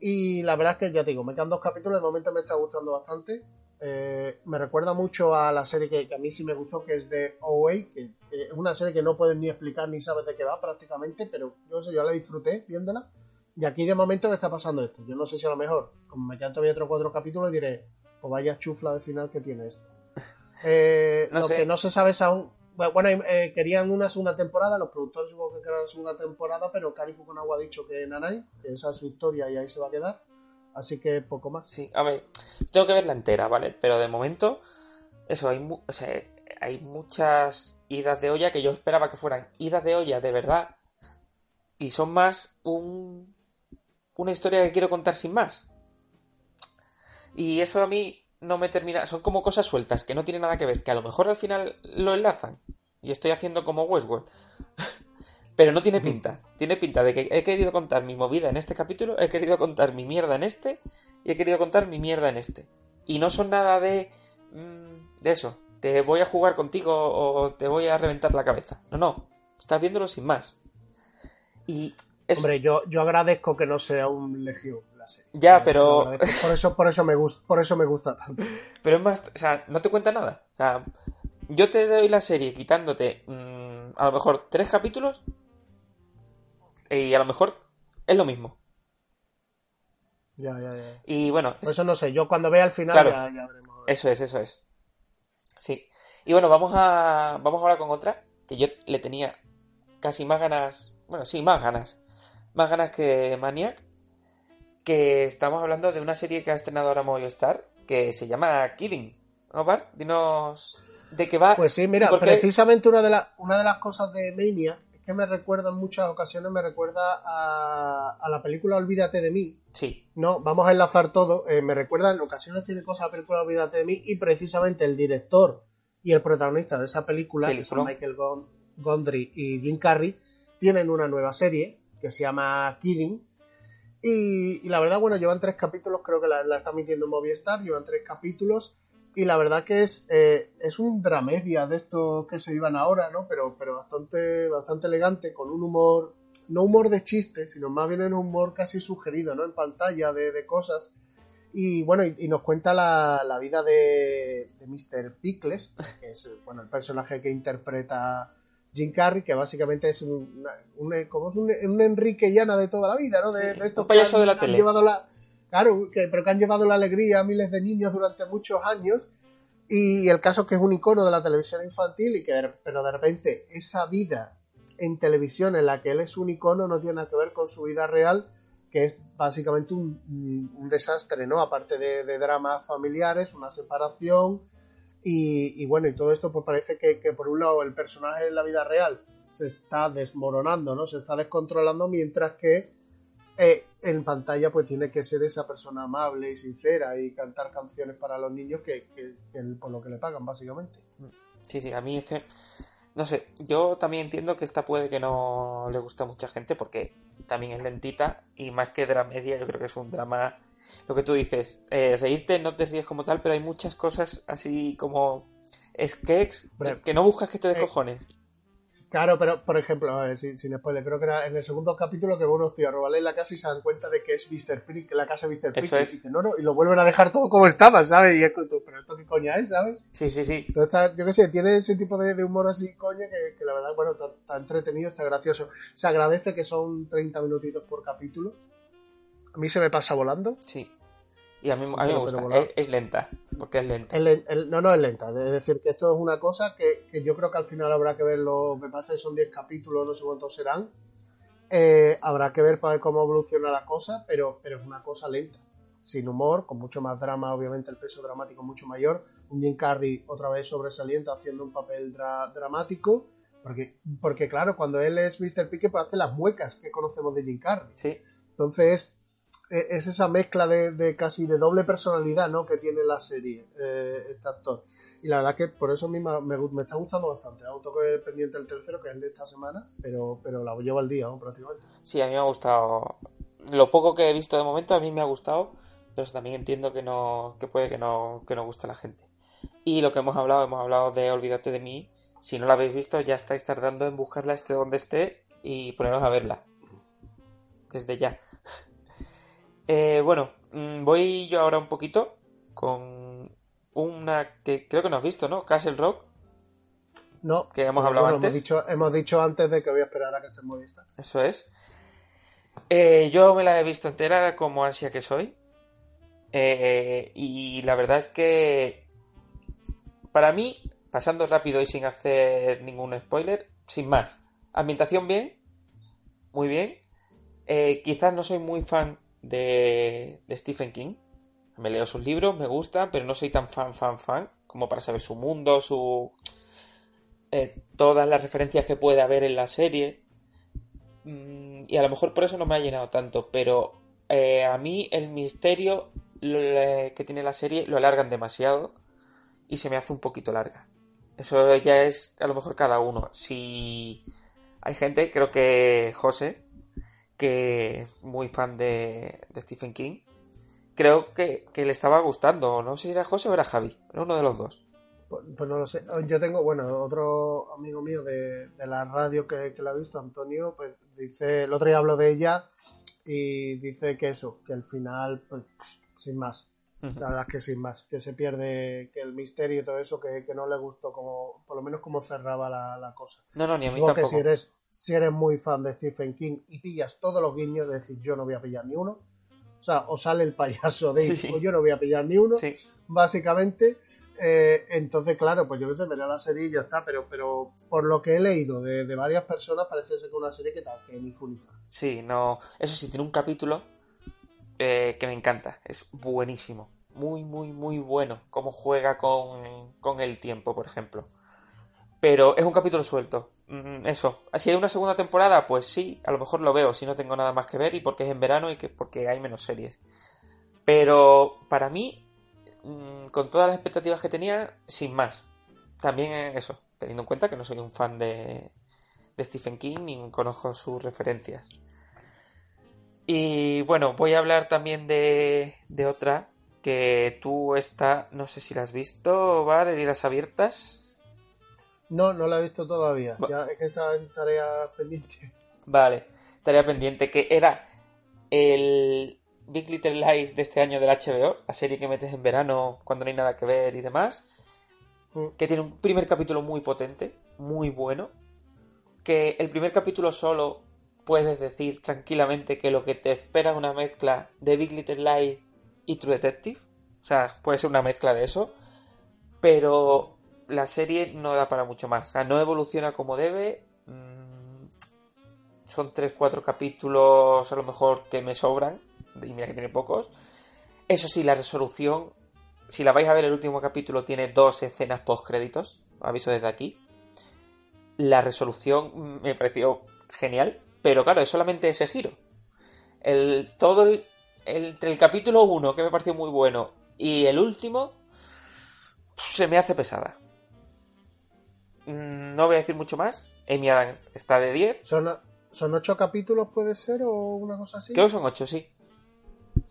Y la verdad es que ya te digo, me quedan dos capítulos, de momento me está gustando bastante. Eh, me recuerda mucho a la serie que, que a mí sí me gustó, que es de OA, que, que es una serie que no puedes ni explicar ni sabes de qué va prácticamente, pero yo sé, yo la disfruté viéndola. Y aquí de momento me está pasando esto. Yo no sé si a lo mejor, como me quedan todavía otros cuatro capítulos, diré, pues vaya chufla de final que tiene esto. Eh, No lo sé. que no se sabe es aún. Bueno, eh, querían una segunda temporada, los productores supongo que querían una segunda temporada, pero Cari Fukunaga ha dicho que Nanai, que esa es su historia y ahí se va a quedar. Así que poco más. sí. A ver, tengo que verla entera, ¿vale? Pero de momento, eso, hay, mu- o sea, hay muchas idas de olla que yo esperaba que fueran idas de olla de verdad. Y son más un, una historia que quiero contar sin más. Y eso a mí no me termina. Son como cosas sueltas que no tienen nada que ver. Que a lo mejor al final lo enlazan. Y estoy haciendo como Westworld. Pero no tiene pinta. Tiene pinta de que he querido contar mi movida en este capítulo, he querido contar mi mierda en este, y he querido contar mi mierda en este. Y no son nada de. mm, de eso. Te voy a jugar contigo o te voy a reventar la cabeza. No, no. Estás viéndolo sin más. Y. es- Hombre, yo, yo agradezco que no sea un legión la serie. Ya, pero-. Por eso, por eso me gusta, por eso me gusta tanto. Pero es más, o sea, no te cuenta nada. O sea, yo te doy la serie quitándote mm, a lo mejor tres capítulos y a lo mejor es lo mismo. Ya, ya, ya. Y bueno, eso no sé, yo cuando vea el final Claro. ya, ya veremos. eso es, eso es. Sí. Y bueno, vamos a vamos ahora con otra que yo le tenía casi más ganas, bueno, sí, más ganas. Más ganas que Maniac, que estamos hablando de una serie que ha estrenado ahora Movistar que se llama Kidding. ¿No, Bar? Dinos de qué va. Pues sí, mira, precisamente una de, las una de las cosas de Mania que me recuerda en muchas ocasiones, me recuerda a, a la película Olvídate de mí. Sí, No, vamos a enlazar todo. eh, me recuerda, en ocasiones tiene cosas la película Olvídate de mí y precisamente el director y el protagonista de esa película, que son. Michael Gon- Gondry y Jim Carrey, tienen una nueva serie que se llama Kidding. Y, y la verdad, bueno, llevan tres capítulos, creo que la, la está emitiendo Movistar, llevan tres capítulos. Y la verdad que es, eh, es un dramedia de estos que se iban ahora, ¿no? Pero, pero bastante, bastante elegante, con un humor, no humor de chiste, sino más bien un humor casi sugerido, ¿no? En pantalla de, de cosas. Y bueno, y, y nos cuenta la, la vida de, de Mr. Pickles, que es bueno, el personaje que interpreta Jim Carrey, que básicamente es un, una- un- como un, un Enrique Llana de toda la vida, ¿no? De, Sí, de estos un payaso que han- de la han tele. llevado la, claro, que, pero que han llevado la alegría a miles de niños durante muchos años. Y el caso es que es un icono de la televisión infantil, y que pero de repente esa vida en televisión en la que él es un icono no tiene nada que ver con su vida real, que es básicamente un, desastre, ¿no? Aparte de, dramas familiares, una separación, y, y bueno, y todo esto pues parece que, que por un lado el personaje en la vida real se está desmoronando, ¿no? Se está descontrolando, mientras que eh, en pantalla pues tiene que ser esa persona amable y sincera y cantar canciones para los niños que, que- que por lo que le pagan, básicamente. sí, sí, a mí es que, no sé, yo también entiendo que esta puede que no le guste a mucha gente porque también es lentita y más que dramedia yo creo que es un drama, lo que tú dices, eh, reírte no te ríes como tal, pero hay muchas cosas así como sketches Hombre, que no buscas que te eh, descojones. Claro, pero por ejemplo, a ver, sin, sin spoiler, creo que era en el segundo capítulo que va unos tíos a robarle la casa y se dan cuenta de que es Mr. Que la casa de Mr. Eso es. Y dicen, no, no, y lo vuelven a dejar todo como estaba, ¿sabes? Y es como tú, pero esto qué coña es, ¿sabes? Sí, sí, sí. Entonces, está- yo qué sé, tiene ese tipo de, de humor así, coña, que, que la verdad, bueno, está, está entretenido, está gracioso. Se agradece que son 30 minutitos por capítulo. A mí se me pasa volando. Sí. Y a mí, a mí me gusta. Es, es lenta. Porque es lenta. El- no, no es lenta. Es decir, que esto es una cosa que, que yo creo que al final habrá que verlo. Me parece que son 10 capítulos, no sé cuántos serán. Eh, habrá que ver para ver cómo evoluciona la cosa, pero, pero es una cosa lenta. Sin humor, con mucho más drama, obviamente el peso dramático mucho mayor. Un Jim Carrey otra vez sobresaliente haciendo un papel dra- dramático. Porque, porque, claro, cuando él es Mr. Pique, pues hace las muecas que conocemos de Jim Carrey. Sí. Entonces, es esa mezcla de, casi de doble personalidad ¿no? que tiene la serie, eh, este actor. Y la verdad que por eso me, me está gustando bastante. Aún que ver pendiente el tercero, que es el de esta semana, pero, pero la llevo al día ¿no? prácticamente. Sí, a mí me ha gustado. Lo poco que he visto de momento a mí me ha gustado, pero también entiendo que no, que puede que no, que no guste a la gente. Y lo que hemos hablado, hemos hablado de Olvídate de mí. Si no la habéis visto, ya estáis tardando en buscarla esté donde esté y poneros a verla. Desde ya. Eh, bueno, mm, voy yo ahora un poquito con una que creo que no has visto, ¿no? Castle Rock. No, Que hemos hablado bueno, antes. Hemos dicho, hemos dicho antes de que voy a esperar a que esté en Movistar. Eso es. Eh, yo me la he visto entera como ansia que soy. Eh, y la verdad es que para mí, pasando rápido y sin hacer ningún spoiler, sin más. Ambientación bien, muy bien. Eh, quizás no soy muy fan de, de Stephen King. Me leo sus libros, me gustan, pero no soy tan fan, fan, fan como para saber su mundo, su... eh, todas las referencias que puede haber en la serie. Mm, y a lo mejor por eso no me ha llenado tanto, pero eh, a mí el misterio le- que tiene la serie lo alargan demasiado y se me hace un poquito larga. Eso ya es a lo mejor cada uno. Si hay gente, creo que José, que es muy fan de, de Stephen King, creo que, que le estaba gustando. No sé si era José o era Javi, era uno de los dos. Pues, pues no lo sé. Yo tengo, bueno, otro amigo mío de, de la radio que, que la ha visto, Antonio, pues dice, el otro día hablo de ella y dice que eso, que al final, pues, sin más. La verdad es que sin más, que se pierde, que el misterio y todo eso, que, que no le gustó como, por lo menos como cerraba la, la cosa. No, no, ni a mí Supongo que tampoco. si eres, si eres muy fan de Stephen King y pillas todos los guiños, es decir, yo no voy a pillar ni uno. O sea, o sale el payaso de Sí, sí. o yo no voy a pillar ni uno Sí. básicamente. Eh, entonces, claro, pues yo que sé, veré la serie y ya está, pero, pero por lo que he leído de, de varias personas, parece ser que es una serie que tal, que ni fu ni fa. Sí, no. Eso sí, tiene un capítulo eh, que me encanta. Es buenísimo. Muy, muy, muy bueno. Cómo juega con, con el tiempo, por ejemplo. Pero es un capítulo suelto. Mm, Eso. Si hay una segunda temporada, pues sí, a lo mejor lo veo si no tengo nada más que ver y porque es en verano y que porque hay menos series. Pero para mí, mm, con todas las expectativas que tenía, sin más. También eso, teniendo en cuenta que no soy un fan de, de Stephen King ni conozco sus referencias. Y bueno, voy a hablar también de, de otra que tú esta, no sé si la has visto, Bar, Heridas Abiertas. No, no la he visto todavía. Ya es que está en tarea pendiente. Vale, tarea pendiente, que era el Big Little Lies de este año del HBO, la serie que metes en verano cuando no hay nada que ver y demás, Mm. que tiene un primer capítulo muy potente, muy bueno, que el primer capítulo solo puedes decir tranquilamente que lo que te espera es una mezcla de Big Little Lies y True Detective, o sea, puede ser una mezcla de eso, pero la serie no da para mucho más, o sea, no evoluciona como debe, mm, son 3-4 capítulos a lo mejor que me sobran, y mira que tiene pocos, eso sí, la resolución, si la vais a ver el último capítulo tiene dos escenas post créditos, aviso desde aquí, la resolución me pareció genial, pero claro, es solamente ese giro. El, todo el, entre el capítulo 1, que me pareció muy bueno, y el último, se me hace pesada. Mm, No voy a decir mucho más. Amy Adams está de 10. ¿Son, ¿Son ocho capítulos, puede ser, o una cosa así? Creo que son 8, sí.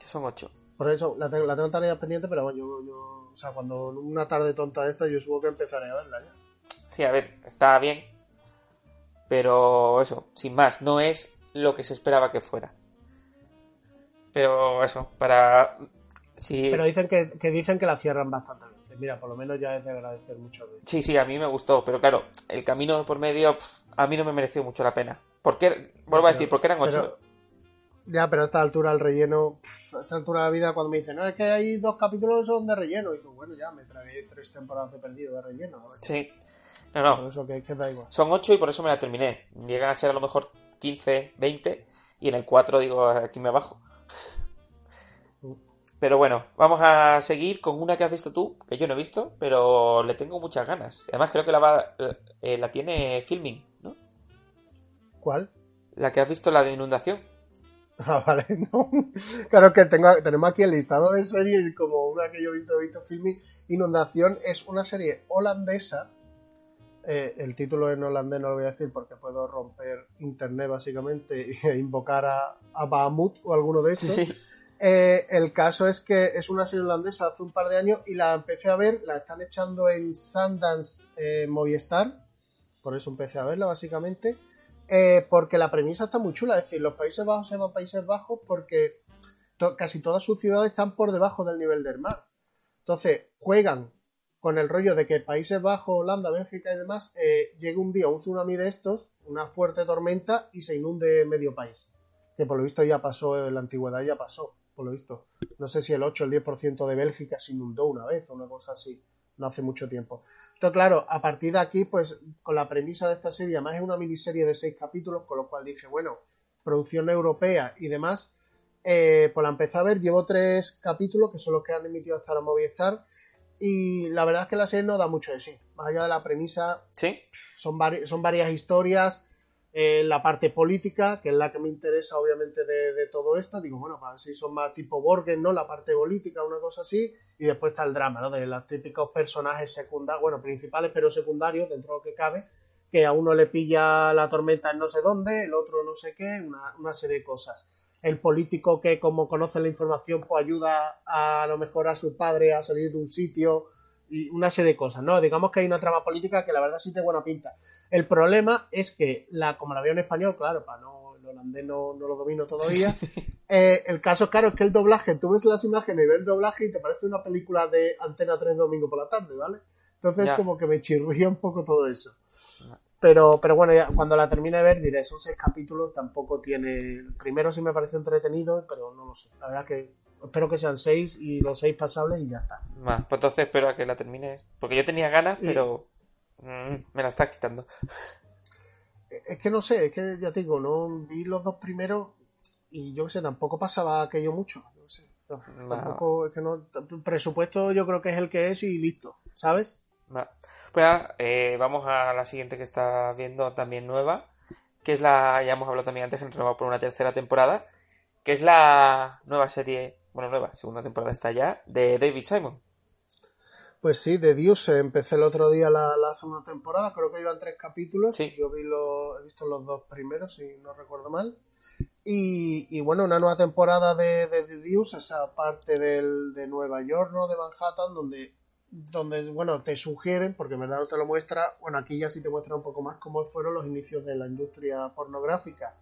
Son 8. Por eso, la, tengo- la tengo en tarea pendiente, pero bueno, yo, yo- o sea, cuando una tarde tonta de esta, yo supongo que empezaré a verla ya. Sí, a ver, está bien. Pero eso, sin más, no es lo que se esperaba que fuera. Pero eso, para... Si... Pero dicen que, que dicen que la cierran bastante bien. Mira, por lo menos ya es de agradecer mucho. Sí, sí, a mí me gustó, pero claro, el camino por medio a mí no me mereció mucho la pena. ¿Por qué? Vuelvo a decir, porque eran ocho. Pero- ya, pero a esta altura el relleno, pff, a esta altura de la vida, cuando me dicen, no, es que hay dos capítulos son de relleno, y digo, bueno, ya me tragué tres temporadas de perdido de relleno. Sí. No, no, Por eso que, que da igual. Son 8 y por eso me la terminé. Llegan a ser a lo mejor 15, 20 y en el 4 digo, aquí me bajo. Pero bueno, vamos a seguir con una que has visto tú, que yo no he visto, pero le tengo muchas ganas. Además creo que la, va, eh, la tiene Filming, ¿no? ¿Cuál? La que has visto, la de inundación. Ah, vale, no. Claro que tengo, tenemos aquí el listado de series como una que yo he visto, he visto filming. Inundación es una serie holandesa. Eh, el título en holandés no lo voy a decir porque puedo romper internet básicamente e invocar a, a Bahamut o alguno de estos. Sí, sí. Eh, el caso es que es una serie holandesa hace un par de años y la empecé a ver, la están echando en Sundance eh, Movistar, por eso empecé a verla básicamente, eh, porque la premisa está muy chula, es decir, los Países Bajos se llaman Países Bajos porque casi todas sus ciudades están por debajo del nivel del mar. Entonces, juegan con el rollo de que Países Bajos, Holanda, Bélgica y demás, eh, llegue un día un tsunami de estos, una fuerte tormenta y se inunde medio país. Que por lo visto ya pasó, en la antigüedad ya pasó, por lo visto. No sé si el 8 o el 10% de Bélgica se inundó una vez o una cosa así, no hace mucho tiempo. Entonces, claro, a partir de aquí, pues con la premisa de esta serie, además es una miniserie de seis capítulos, con lo cual dije, bueno, producción europea y demás, eh, pues la empecé a ver, llevo tres capítulos, que son los que han emitido hasta la Movistar, y la verdad es que la serie no da mucho de sí. Más allá de la premisa, ¿Sí? son, vari- son varias historias, eh, la parte política, que es la que me interesa obviamente de, todo esto, digo, bueno, para ver si son más tipo Borgen, ¿no? La parte política, una cosa así, y después está el drama, ¿no? De los típicos personajes secundarios, bueno, principales pero secundarios, dentro de lo que cabe, que a uno le pilla la tormenta en no sé dónde, el otro no sé qué, una, una serie de cosas. El político que como conoce la información, pues ayuda a, a lo mejor a su padre a salir de un sitio y una serie de cosas, ¿no? Digamos que hay una trama política que la verdad sí tiene buena pinta. El problema es que, la, como la veo en español, claro, para no, el holandés no, no lo domino todavía, eh, el caso, claro, es que el doblaje, tú ves las imágenes y ves el doblaje y te parece una película de Antena 3 domingo por la tarde, ¿vale? Entonces Ya. como que me chirría un poco todo eso. Pero, pero bueno, ya, cuando la termine de ver diré, son seis capítulos, tampoco tiene... El primero sí me pareció entretenido, pero no lo sé. La verdad que espero que sean seis y los seis pasables y ya está. Va, pues entonces espero a que la termines. Porque yo tenía ganas, Y- pero mm, me la estás quitando. Es que no sé, es que ya te digo, no vi los dos primeros y yo qué sé, tampoco pasaba aquello mucho. No sé, no, tampoco, es que no, presupuesto yo creo que es el que es y listo, ¿sabes? Va. Pues nada, eh, vamos a la siguiente que estás viendo también nueva, que es la, ya hemos hablado también antes, que nos renovado por una tercera temporada, que es la nueva serie, bueno, nueva, segunda temporada está ya, de David Simon. Pues sí, de Deuce empecé el otro día la, la segunda temporada, creo que iban tres capítulos, Sí. yo vi los, he visto los dos primeros, si no recuerdo mal. Y, y bueno, una nueva temporada de, de The Deuce, esa parte del, de Nueva York, ¿no? De Manhattan, donde, donde, bueno, te sugieren, porque en verdad no te lo muestra, bueno, aquí ya sí te muestra un poco más cómo fueron los inicios de la industria pornográfica.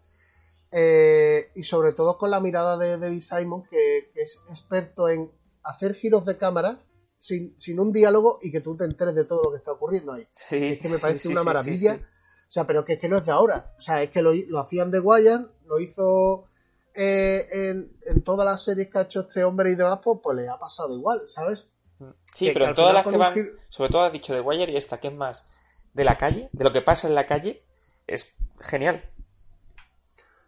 Eh, y sobre todo con la mirada de David Simon, que, que es experto en hacer giros de cámara sin, sin un diálogo y que tú te enteres de todo lo que está ocurriendo ahí. Sí, Es que me parece sí, una maravilla. sí. O sea, pero que es que no es de ahora. O sea, es que lo, lo hacían de Wire, lo hizo eh, en, en todas las series que ha hecho este hombre y demás, pues, pues le ha pasado igual, ¿sabes? Sí, Que- pero en todas las que van, giro- sobre todo has dicho de Wire y esta, que es más de la calle, de lo que pasa en la calle, es genial.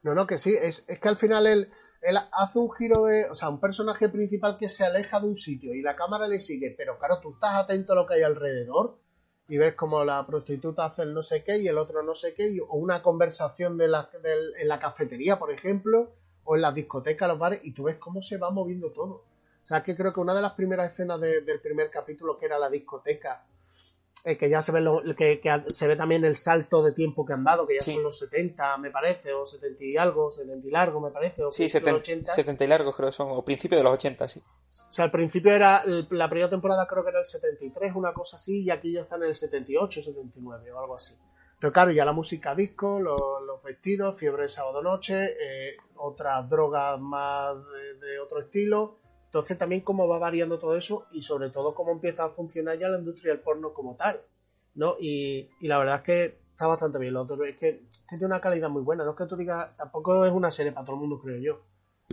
No, no, que sí, es, es que al final él, él hace un giro de, o sea, un personaje principal que se aleja de un sitio y la cámara le sigue, pero claro, tú estás atento a lo que hay alrededor y ves como la prostituta hace el no sé qué y el otro no sé qué, o una conversación de la, en la cafetería, por ejemplo, o en las discotecas, los bares, y tú ves cómo se va moviendo todo. O sea, que creo que una de las primeras escenas de- del primer capítulo, que era la discoteca, eh, que ya se ve, lo- que, que se ve también el salto de tiempo que han dado, que ya Sí. son los 70, me parece, o 70 y algo, 70 y largo, me parece, o Sí, principio de 70, los 80. 70 y largos creo que son, o principio de los 80, sí. O sea, al principio era, la primera temporada creo que era el 73, una cosa así, y aquí ya están en el 78, 79 o algo así. Entonces, claro, ya la música disco, los, los vestidos, fiebre de sábado noche, eh, otras drogas más de, de otro estilo. Entonces, también cómo va variando todo eso y sobre todo cómo empieza a funcionar ya la industria del porno como tal, ¿no? Y, y la verdad es que está bastante bien. Lo otro es que, tiene una calidad muy buena. No es que tú digas, tampoco es una serie para todo el mundo, creo yo.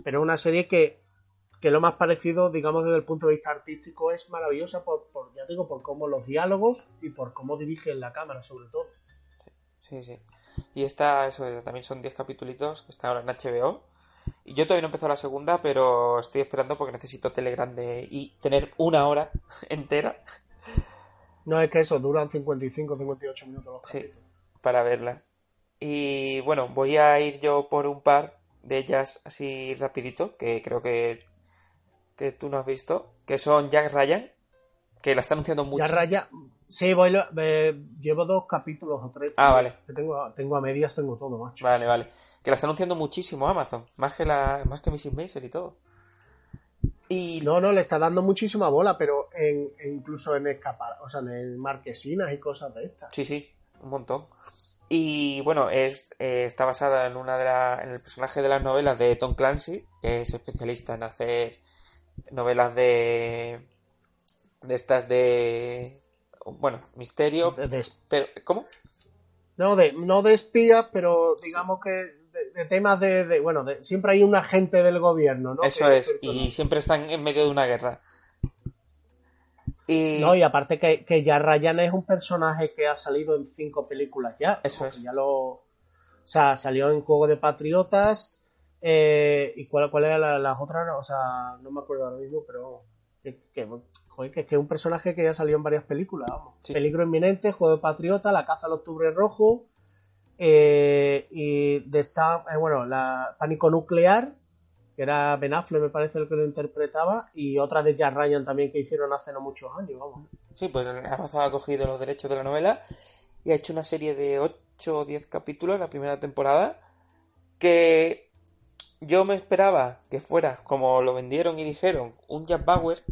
Pero es una serie que, que lo más parecido, digamos, desde el punto de vista artístico, es maravillosa por, por ya digo, por cómo los diálogos y por cómo dirigen la cámara, sobre todo. Sí, sí. Y esta, eso, también son 10 capítulos que está ahora en HBO. Y yo todavía no he empezado la segunda, pero estoy esperando porque necesito tele grande y tener una hora entera No es que eso, duran 55, 58 minutos los Sí. para verla. Y bueno, voy a ir yo por un par de ellas así rapidito, que creo que, que tú no has visto, que son Jack Ryan, que la está anunciando mucho. Ya raya. Sí, voy, eh, llevo dos capítulos o tres. Ah, vale. Que tengo, tengo a medias, tengo todo, macho. Vale, vale. Que la está anunciando muchísimo Amazon, más que la, más que Mrs. Maisel y todo. Y No, no, le está dando muchísima bola, pero en, en- incluso en escapar, o sea, en marquesinas y cosas de estas. Sí, sí, un montón. Y bueno, es, eh, está basada en una de la- en el personaje de las novelas de Tom Clancy, que es especialista en hacer novelas de de estas de bueno, misterio, De- de- pero ¿cómo? no, de, no de espías, pero digamos que de, de temas de, Bueno, siempre hay un agente del gobierno, ¿no? Eso Que- es, que- y siempre están en medio de una guerra. Y No, y aparte que, que ya Ryan es un personaje que ha salido en cinco películas ya. Eso es. Ya lo, o sea, salió en Juego de Patriotas. eh, ¿Y cuál, cuál era la- las otras? O sea, no me acuerdo ahora mismo, pero. Que, que, joder, que, que es un personaje que ya salió en varias películas, vamos. Sí. Peligro Inminente, Juego de Patriota, La Caza al Octubre Rojo. eh, y de eh, bueno, la Pánico Nuclear, que era Ben Affleck, me parece el que lo interpretaba, y otra de Jack Ryan también que hicieron hace no muchos años, vamos. Sí, pues Amazon ha cogido los derechos de la novela y ha hecho una serie de 8 o 10 capítulos la primera temporada que yo me esperaba que fuera como lo vendieron y dijeron un Jack Bauer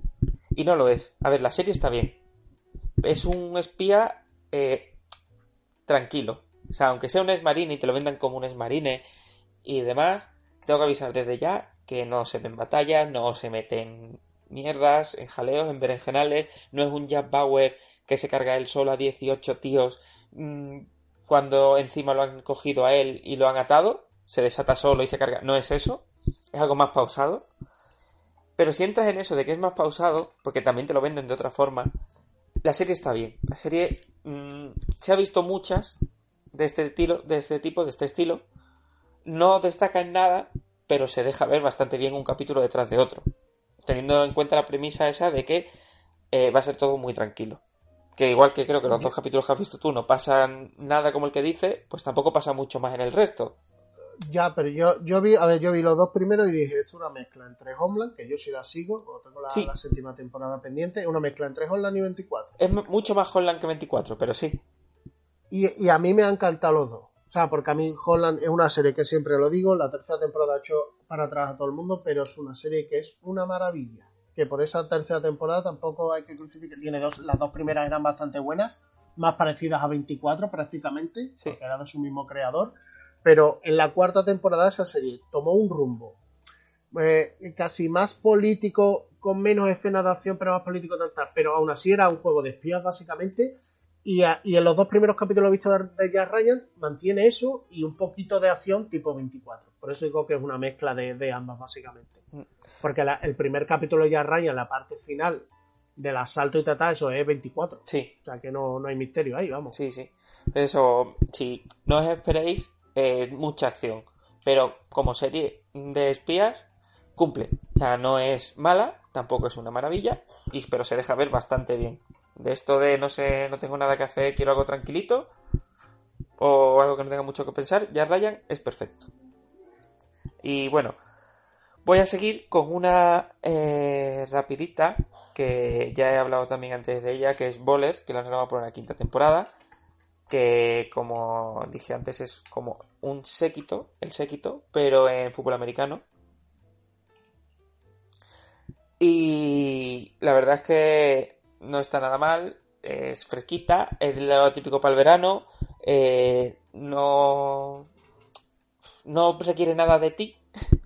y no lo es. A ver, la serie está bien. Es un espía eh, tranquilo. O sea, aunque sea un esmarine y te lo vendan como un esmarine y demás, tengo que avisar desde ya que no se ven batallas, no se meten mierdas, en jaleos, en berenjenales, no es un Jack Bauer que se carga él solo a 18 tíos mm, cuando encima lo han cogido a él y lo han atado, se desata solo y se carga. No es eso, es algo más pausado. Pero si entras en eso de que es más pausado, porque también te lo venden de otra forma, la serie está bien. La serie mm, se ha visto muchas de este, estilo, de este tipo, de este estilo. No destaca en nada, pero se deja ver bastante bien un capítulo detrás de otro. Teniendo en cuenta la premisa esa de que eh, va a ser todo muy tranquilo. Que igual que creo que los dos capítulos que has visto tú no pasan nada como el que dice, pues tampoco pasa mucho más en el resto. Ya, pero yo, yo vi, a ver, yo vi los dos primeros y dije, esto es una mezcla entre Homeland, que yo sí la sigo, o tengo la, Sí. la séptima temporada pendiente, es una mezcla entre Homeland y 24. Es mucho más Holland que 24, pero sí. Y, y a mí me han encantado los dos. O sea, porque a mí Holland es una serie que siempre lo digo, la tercera temporada ha hecho para atrás a todo el mundo, pero es una serie que es una maravilla. Que por esa tercera temporada tampoco hay que crucificar. Tiene dos, las dos primeras eran bastante buenas, más parecidas a 24 prácticamente, Sí. porque era de su mismo creador. Pero en la cuarta temporada esa serie tomó un rumbo eh, casi más político, con menos escenas de acción, pero más político tal, tal. Pero aún así era un juego de espías básicamente. Y, a- y en los dos primeros capítulos vistos de, de Jack Ryan mantiene eso y un poquito de acción tipo 24. Por eso digo que es una mezcla de, de ambas básicamente. Mm. Porque la- el primer capítulo de Jack Ryan, la parte final del asalto y tal, eso es 24. Sí, O sea que no, no hay misterio ahí, vamos. sí, sí. Eso, sí, no os esperéis eh, mucha acción. Pero como serie de espías, cumple. O sea, no es mala, tampoco es una maravilla, y, pero se deja ver bastante bien. De esto de no sé, no tengo nada que hacer, quiero algo tranquilito, o algo que no tenga mucho que pensar, ya Ryan es perfecto. Y bueno, voy a seguir con una eh, rapidita, que ya he hablado también antes de ella, que es Bowler, que la han renovado por una quinta temporada, que como dije antes es como un séquito, el séquito, pero en fútbol americano. Y la verdad es que no está nada mal, es fresquita, es lo típico para el verano, eh, no, no requiere nada de ti.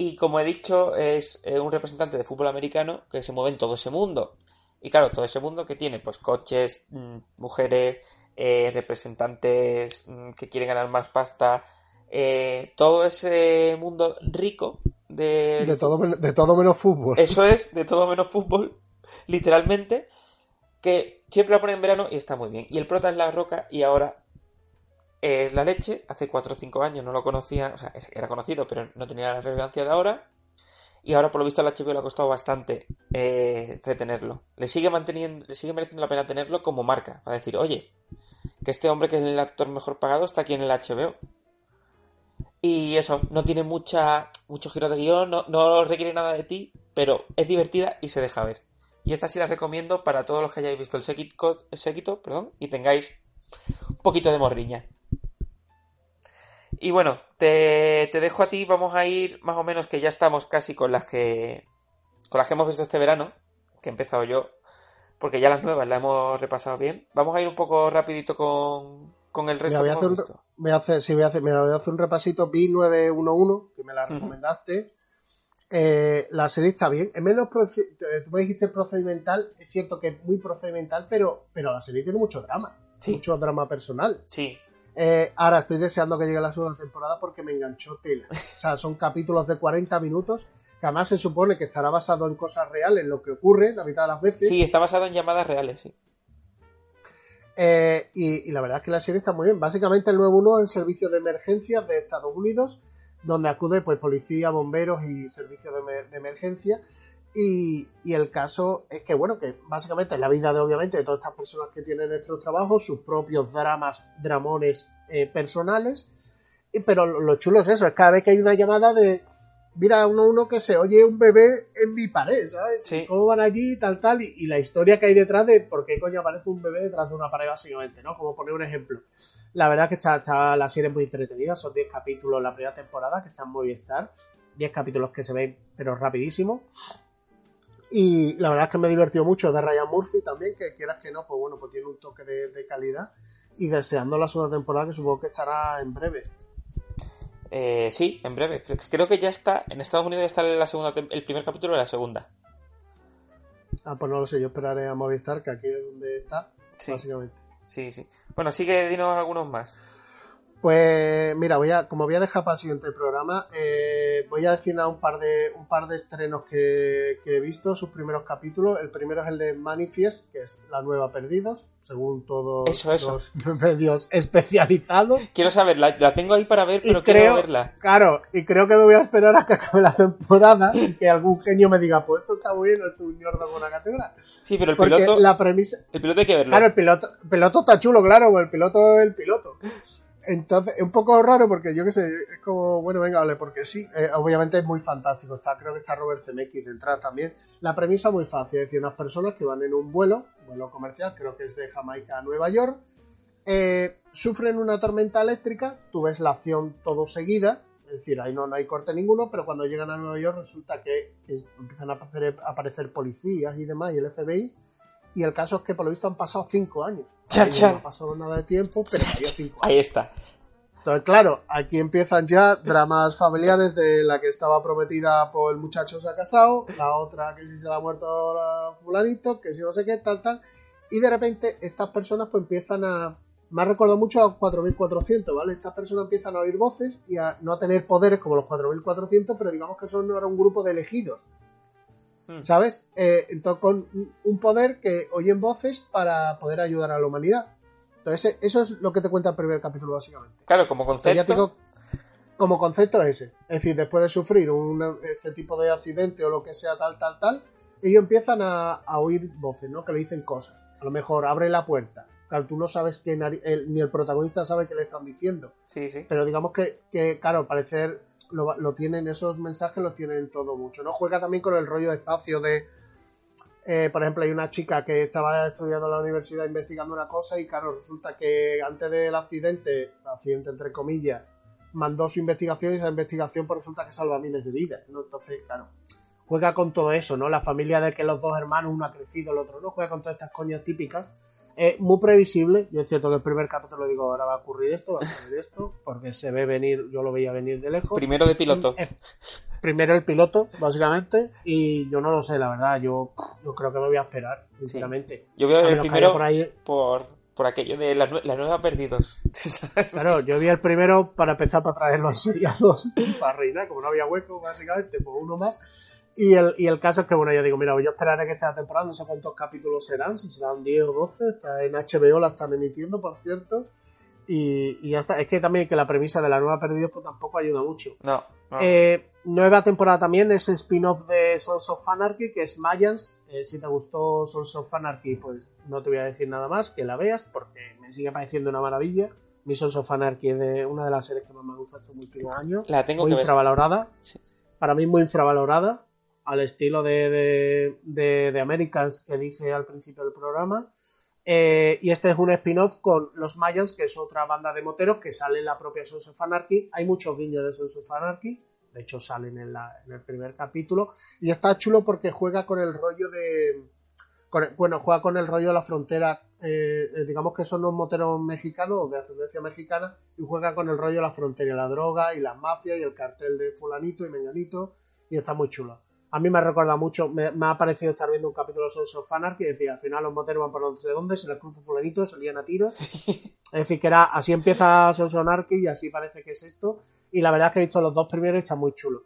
Y como he dicho, es eh, un representante de fútbol americano que se mueve en todo ese mundo. Y claro, todo ese mundo que tiene, pues coches, mm, mujeres, eh, representantes mm, que quieren ganar más pasta, eh, todo ese mundo rico de, De todo, de todo menos fútbol. eso es, de todo menos fútbol, literalmente, que siempre la ponen en verano y está muy bien. Y el prota es la roca y ahora es la leche. Hace 4 o 5 años no lo conocía, o sea, era conocido, pero no tenía la relevancia de ahora. Y ahora, por lo visto, al HBO le ha costado bastante eh, retenerlo. Le sigue manteniendo, le sigue mereciendo la pena tenerlo como marca. Para decir, oye, que este hombre que es el actor mejor pagado está aquí en el HBO. Y eso, no tiene mucha, mucho giro de guion, no, no requiere nada de ti, pero es divertida y se deja ver. Y esta sí la recomiendo para todos los que hayáis visto el séquito, perdón, y tengáis un poquito de morriña. Y bueno, te, te dejo a ti, vamos a ir más o menos que ya estamos casi con las que con las que hemos visto este verano, que he empezado yo, porque ya las nuevas las hemos repasado bien. Vamos a ir un poco rapidito con, con el resto Mira, voy, a que hacer hemos un, visto. voy a hacer, sí, voy a hacer, mira, voy a hacer un repasito. B911, que me la recomendaste. Eh, la serie está bien. Es menos eh, tú me dijiste procedimental, es cierto que es muy procedimental, pero, pero la serie tiene mucho drama. Sí. Mucho drama personal. Sí, Eh, ahora estoy deseando que llegue la segunda temporada porque me enganchó tela. O sea, son capítulos de 40 minutos que además se supone que estará basado en cosas reales, lo que ocurre la mitad de las veces. sí, está basado en llamadas reales, sí. Eh, y, y la verdad es que la serie está muy bien. Básicamente el 911 es el servicio de emergencias de Estados Unidos, donde acude pues policía, bomberos y servicios de, de emergencia. Y, y el caso es que, bueno, que básicamente es la vida de, obviamente, de todas estas personas que tienen estos trabajos, sus propios dramas, dramones eh, personales. Y, pero lo, lo chulo es eso, es cada vez que hay una llamada de, mira, uno uno que se oye un bebé en mi pared, ¿sabes? Sí. ¿Cómo van allí, tal, tal? Y, y la historia que hay detrás de por qué coño aparece un bebé detrás de una pared, básicamente, ¿no? Como poner un ejemplo. La verdad es que está, está la serie muy entretenida, son 10 capítulos la primera temporada, que están muy Movistar. 10 capítulos que se ven, pero rapidísimo. Y la verdad es que me he divertido mucho de Ryan Murphy también, que quieras que no, pues bueno, pues tiene un toque de, de calidad. Y deseando la segunda temporada, que supongo que estará en breve. Eh, sí, en breve. Creo, que ya está. En Estados Unidos ya está la segunda, el primer capítulo de la segunda. Ah, pues no lo sé, yo esperaré a Movistar, que aquí es donde está, Sí, básicamente. sí, sí. Bueno, sigue, dinos algunos más. Pues mira, voy a, como voy a dejar para el siguiente programa, eh, voy a decir un par de un par de estrenos que, que he visto, sus primeros capítulos. El primero es el de Manifest, que es la nueva Perdidos, según todos Eso, eso. los medios especializados. Quiero saberla. La tengo ahí para ver, Y pero creo, quiero verla. claro, y creo que me voy a esperar a que acabe la temporada y que algún genio me diga, pues esto está muy bien, esto es un ñordo con una catedral. Sí, pero el Porque piloto, la premisa, el piloto hay que verlo. Claro, el piloto, el piloto está chulo, claro, pues el piloto es el piloto. Entonces, es un poco raro porque yo qué sé, es como, bueno, venga, vale, porque sí, eh, obviamente es muy fantástico. Está, creo que está Robert Zemeckis de entrada también. La premisa muy fácil, es decir, unas personas que van en un vuelo, vuelo comercial, creo que es de Jamaica a Nueva York, eh, sufren una tormenta eléctrica, tú ves la acción todo seguida, es decir, ahí no, hay corte ninguno, pero cuando llegan a Nueva York resulta que, que empiezan a aparecer, a aparecer policías y demás, y el FBI, y el caso es que por lo visto han pasado cinco años. Cha, cha. No ha pasado nada de tiempo, pero ha habido cinco años. Ahí está. Entonces, claro, aquí empiezan ya dramas familiares de la que estaba prometida por el muchacho se ha casado, la otra que si se le ha muerto ahora fulanito, que si no sé qué, tal, tal. Y de repente estas personas pues empiezan a... Me ha recordado mucho a 4400, ¿vale? Estas personas empiezan a oír voces y a no tener poderes como los 4400, pero digamos que son ahora un grupo de elegidos. Hmm. ¿sabes? Eh, entonces con un- poder que oyen voces para poder ayudar a la humanidad. Entonces e- eso es lo que te cuenta el primer capítulo básicamente. Claro, como concepto. digo, como concepto es ese. Es decir, después de sufrir un, este tipo de accidente o lo que sea, tal, tal, tal, ellos empiezan a, a oír voces, ¿no? Que le dicen cosas. A lo mejor abre la puerta. Claro, tú no sabes que ni el protagonista sabe qué le están diciendo. Sí, sí. Pero digamos que, que claro, al parecer lo, lo tienen, esos mensajes los tienen todo mucho, ¿no? Juega también con el rollo de espacio de... eh, por ejemplo, hay una chica que estaba estudiando en la universidad investigando una cosa y claro, resulta que antes del accidente, accidente entre comillas, mandó su investigación y esa investigación pues resulta que salva miles de vidas, ¿no? Entonces, claro, juega con todo eso, ¿no? La familia de que los dos hermanos, uno ha crecido, el otro no, juega con todas estas coñas típicas. Es muy previsible. Yo es cierto que el primer capítulo digo, ahora va a ocurrir esto, va a ocurrir esto, porque se ve venir, yo lo veía venir de lejos. Primero de piloto. Eh, primero el piloto, básicamente, y yo no lo sé, la verdad, yo, yo creo que me voy a esperar, sinceramente. Yo voy a ver el primero por ahí- por, por aquello de la, la nueva Perdidos. Claro, yo vi el primero para empezar para traer los seriados para reinar, como no había hueco, básicamente, pues uno más. Y el, y el caso es que, bueno, yo digo, mira, yo esperaré que esta temporada, no sé cuántos capítulos serán, si serán 10 o 12, está en HBO, la están emitiendo, por cierto. Y, está. Es que también que la premisa de la nueva Perdidos pues tampoco ayuda mucho. No, no. Eh, nueva temporada también es spin-off de Sons of Anarchy, que es Mayans. Eh, si te gustó Sons of Anarchy, pues no te voy a decir nada más, que la veas, porque me sigue pareciendo una maravilla. Mi Sons of Anarchy es de una de las series que más me ha gustado estos últimos años. la tengo Muy que ver. infravalorada. Sí. Para mí muy infravalorada, al estilo de, de, de- Americans que dije al principio del programa. Eh, y este es un spin-off con los Mayans, que es otra banda de moteros que sale en la propia Sons of Anarchy. Hay muchos guiños de Sons of Anarchy, de hecho salen en, la- en el primer capítulo. Y está chulo porque juega con el rollo de. bueno, juega con el rollo de la frontera. eh, eh, digamos que son unos moteros mexicanos de ascendencia mexicana. Y juega con el rollo de la frontera, la droga y las mafias y el cartel de Fulanito y Menganito. Y está muy chulo. A mí me recuerda mucho, me, me ha parecido estar viendo un capítulo de Sons of Anarchy y decía, al final los moteros van por no sé dónde, se les cruza fulanito, se lían a tiros. es decir, que era, así empieza Sons of Anarchy y así parece que es esto. Y la verdad es que he visto los dos primeros y está muy chulo.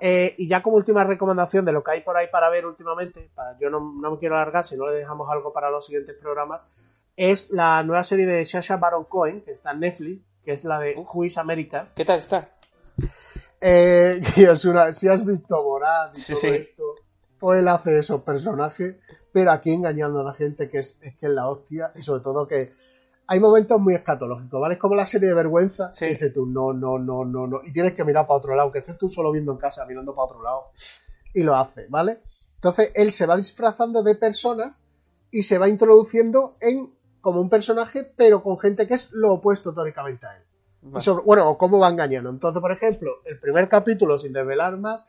Eh, y ya como última recomendación de lo que hay por ahí para ver últimamente, para, yo no, no me quiero alargar, si no le dejamos algo para los siguientes programas, es la nueva serie de Sasha Baron Cohen, que está en Netflix, que es la de Uf. Who is America. ¿Qué tal está? Eh, y si has visto Borat y Sí, todo sí. esto, pues él hace esos personajes, pero aquí engañando a la gente que es, es que es la hostia y sobre todo que hay momentos muy escatológicos, ¿vale? Es como la serie de vergüenza Sí. que dices tú, no, no, no, no, no, y tienes que mirar para otro lado, que estés tú solo viendo en casa, mirando para otro lado, y lo hace, ¿vale? Entonces él se va disfrazando de personas y se va introduciendo en como un personaje, pero con gente que es lo opuesto teóricamente a él. Y sobre- bueno, o cómo va engañando. Entonces, por ejemplo, el primer capítulo, sin desvelar más,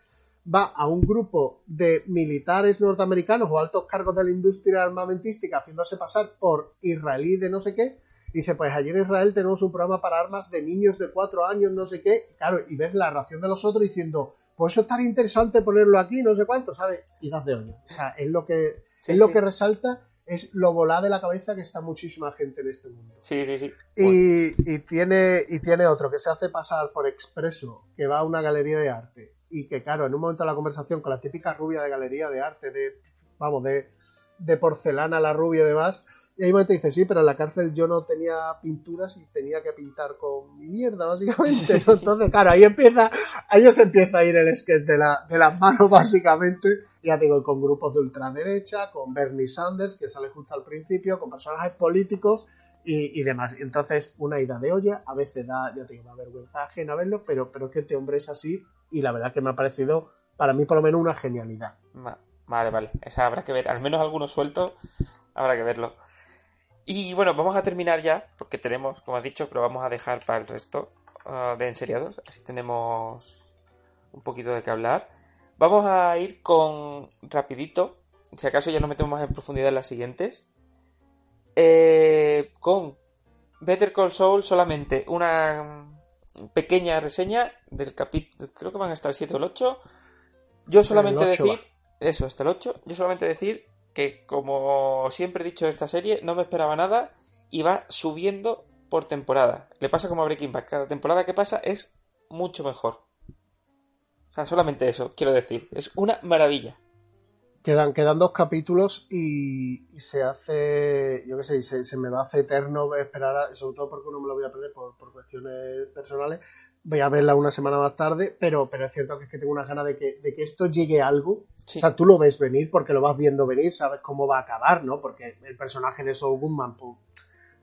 va a un grupo de militares norteamericanos o altos cargos de la industria armamentística haciéndose pasar por israelí de no sé qué. Y dice, pues allí en Israel tenemos un programa para armas de niños de cuatro años, no sé qué. Claro, y ves la reacción de los otros diciendo, pues eso estaría interesante ponerlo aquí, no sé cuánto, ¿sabes? Y das de olla. O sea, es lo que, Sí, es lo que resalta, es lo volá de la cabeza que está muchísima gente en este mundo. Sí, sí, sí. Y, y tiene, y tiene otro que se hace pasar por expreso, que va a una galería de arte. Y que, claro, en un momento de la conversación con la típica rubia de galería de arte, de, vamos, de, de porcelana la rubia y demás, y ahí un momento dice, sí, pero en la cárcel yo no tenía pinturas y tenía que pintar con mi mierda, básicamente. Entonces, claro, ahí empieza, ahí se empieza a ir el sketch de, la, de las manos, básicamente. Ya te digo, con grupos de ultraderecha, con Bernie Sanders, que sale justo al principio, con personajes políticos y, y demás. Entonces, una ida de olla, a veces da, ya te digo, da vergüenza ajena verlo, pero, pero es que este hombre es así y la verdad que me ha parecido, para mí por lo menos, una genialidad. Vale, vale. Esa habrá que ver. Al menos algunos sueltos habrá que verlo. Y bueno, vamos a terminar ya, porque tenemos, como has dicho, pero vamos a dejar para el resto ah, de enseriados. Así tenemos un poquito de qué hablar. Vamos a ir con rapidito. Si acaso ya nos metemos más en profundidad en las siguientes. Eh, con Better Call Saul solamente una pequeña reseña del capítulo, creo que van hasta el 7 o el 8. Yo solamente El 8 decir, eso, hasta el 8, yo solamente decir que como siempre he dicho de esta serie, no me esperaba nada y va subiendo por temporada. Le pasa como a Breaking Bad, cada temporada que pasa es mucho mejor. O sea, solamente eso, quiero decir, es una maravilla. Quedan, quedan dos capítulos y, se hace, yo qué sé, se, se me va a hacer eterno esperar, a- sobre todo porque no me lo voy a perder por, por cuestiones personales. Voy a verla una semana más tarde, pero, pero es cierto que es que tengo unas ganas de que, de que esto llegue a algo. Sí. O sea, tú lo ves venir porque lo vas viendo venir, sabes cómo va a acabar, ¿no? Porque el personaje de Saul Goodman, pues,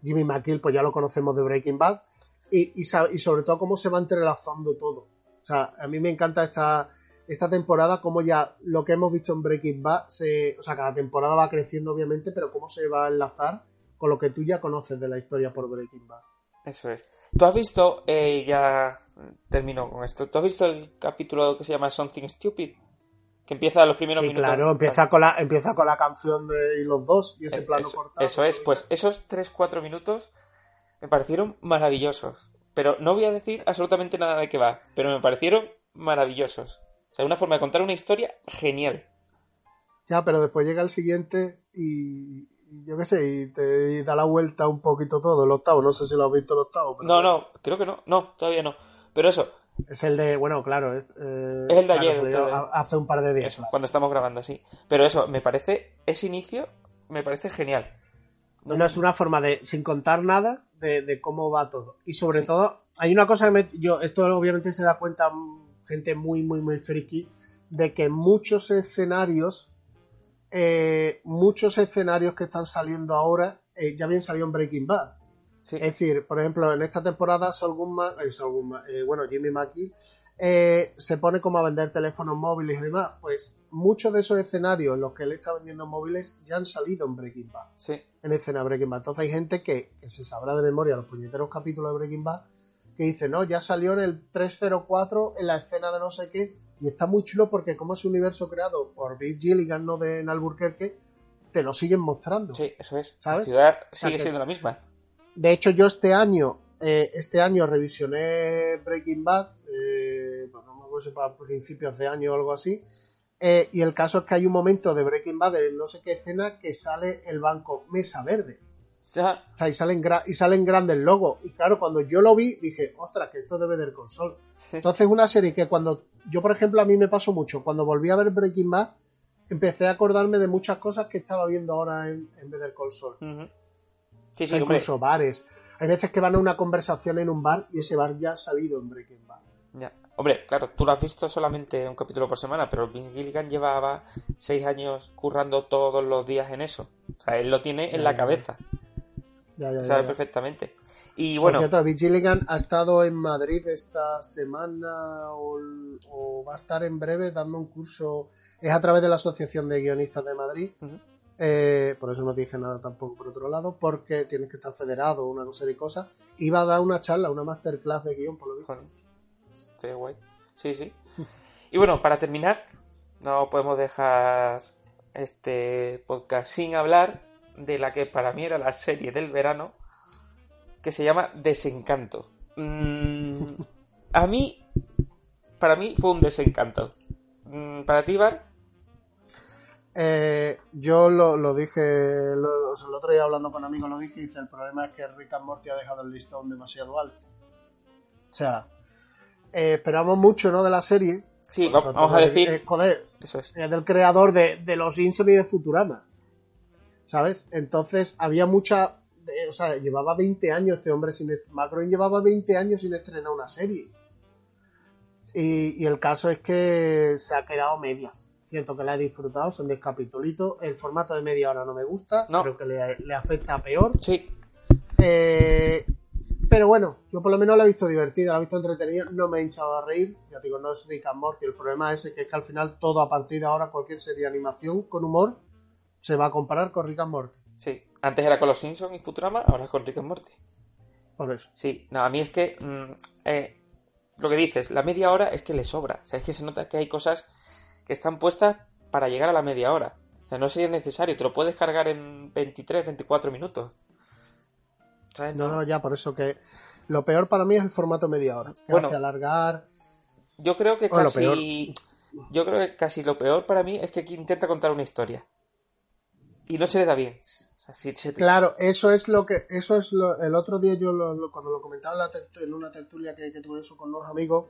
Jimmy McGill, pues ya lo conocemos de Breaking Bad. Y, y, sobre todo cómo se va entrelazando todo. O sea, a mí me encanta esta, esta temporada, como ya lo que hemos visto en Breaking Bad, se, o sea, cada temporada va creciendo obviamente, pero cómo se va a enlazar con lo que tú ya conoces de la historia por Breaking Bad. Eso es. ¿Tú has visto, eh, ya termino con esto, ¿tú has visto el capítulo que se llama Something Stupid? Que empieza los primeros Sí, minutos. claro, empieza con la, empieza con la canción de y los dos y ese Eh, plano eso, cortado. eso es, pues esos 3-4 minutos me parecieron maravillosos. Pero no voy a decir absolutamente nada de qué va, pero me parecieron maravillosos. O sea, una forma de contar una historia genial. Ya, pero después llega el siguiente y, y yo qué sé, y te y da la vuelta un poquito todo, el octavo. No sé si lo has visto el octavo. pero No, no, creo que no. No, todavía no. Pero eso, Es el de, bueno, claro. Es, eh, Es el de claro, ayer, hace un par de días. eso, cuando estamos grabando así. Pero eso, me parece, ese inicio me parece genial. No, no, es una forma de, sin contar nada, de, de cómo va todo. Y sobre Sí. todo, hay una cosa que me, yo, esto obviamente se da cuenta gente muy, muy, muy friki, de que muchos escenarios, eh, muchos escenarios que están saliendo ahora, eh, ya habían salido en Breaking Bad. Sí, Es decir, por ejemplo, en esta temporada Goodman, eh, Goodman, eh, bueno, Jimmy Mackie eh, se pone como a vender teléfonos móviles y demás. Pues muchos de esos escenarios en los que él está vendiendo móviles ya han salido en Breaking Bad sí, en escena Breaking Bad. Entonces hay gente que, que se sabrá de memoria los puñeteros capítulos de Breaking Bad que dice, no, ya salió en el 304 en la escena de no sé qué y está muy chulo porque como es un universo creado por Bill Gilligan, no de en Albuquerque, te lo siguen mostrando. sí, eso es. ¿Sabes? La ciudad sea sigue que- siendo la misma. De hecho, yo este año, eh, este año revisioné Breaking Bad, eh, no me acuerdo si para principios de año o algo así, eh, y el caso es que hay un momento de Breaking Bad, de no sé qué escena, que sale el banco Mesa Verde. O sea, y salen, y salen grandes logos. Y claro, cuando yo lo vi, dije, ostras, que esto debe del console. sí. Entonces, una serie que cuando yo, por ejemplo, a mí me pasó mucho, cuando volví a ver Breaking Bad, empecé a acordarme de muchas cosas que estaba viendo ahora en, en Call Saul. Ujú. Sí, O sí, sea, hombre. incluso bares. Hay veces que van a una conversación en un bar y ese bar ya ha salido en Breaking Bad. Ya. Hombre, claro, tú lo has visto solamente un capítulo por semana, pero Vince Gilligan llevaba seis años currando todos los días en eso. O sea, él lo tiene en Ya, la ya, cabeza, Ya, ya, ya, sabe perfectamente. Y Por bueno, cierto, David Gilligan ha estado en Madrid esta semana o, o va a estar en breve dando un curso. Es a través de la Asociación de Guionistas de Madrid. Ujú. Eh, por eso no dije nada tampoco por otro lado, porque tienes que estar federado, una cosa y cosa. Iba a dar una charla, una masterclass de guion, por lo visto. Está guay. Sí, sí. Y bueno, para terminar, no podemos dejar este podcast sin hablar de la que para mí era la serie del verano, que se llama Desencanto. Mm, a mí, para mí fue un desencanto. Mm, Para ti, Bar, Eh, yo lo, lo dije lo- el otro día hablando con amigos, lo dije y dice: el problema es que Rick and Morty ha dejado el listón demasiado alto. O sea, eh, esperamos mucho ¿no? de la serie. sí, vamos a decir, eso es. es del creador de, de Los Simpsons y de Futurama. ¿Sabes? Entonces había mucha. o sea, llevaba 20 años este hombre sin. Macron llevaba 20 años sin estrenar una serie. Y, y el caso es que se ha quedado medias. Cierto que la he disfrutado, son 10 capítulos. El formato de media hora no me gusta, No. creo que le, le afecta peor. Sí, Eh, pero bueno, yo por lo menos la he visto divertida, la he visto entretenida, no me he hinchado a reír. Ya te digo, no es Rick and Morty. El problema es que es que al final todo a partir de ahora, cualquier serie de animación con humor, se va a comparar con Rick and Morty. sí. Antes era con los Simpsons y Futurama, ahora es con Rick and Morty. Por eso. Sí, no, a mí es que mm, eh, lo que dices, la media hora es que le sobra. O sea, es que se nota que hay cosas están puestas para llegar a la media hora. O sea, no sería necesario, te lo puedes cargar en 23, 24 minutos. ¿Sabes? No, no, ya, por eso que lo peor para mí es el formato media hora. Que Bueno. hace alargar. Yo creo que Bueno, casi. Yo creo que casi lo peor para mí es que aquí intenta contar una historia. Y no se le da bien. O sea, si se te- Claro, eso es lo que, eso es lo, el otro día yo lo- lo- cuando lo comentaba en, la tertu- en una tertulia que, que tuve eso con unos amigos,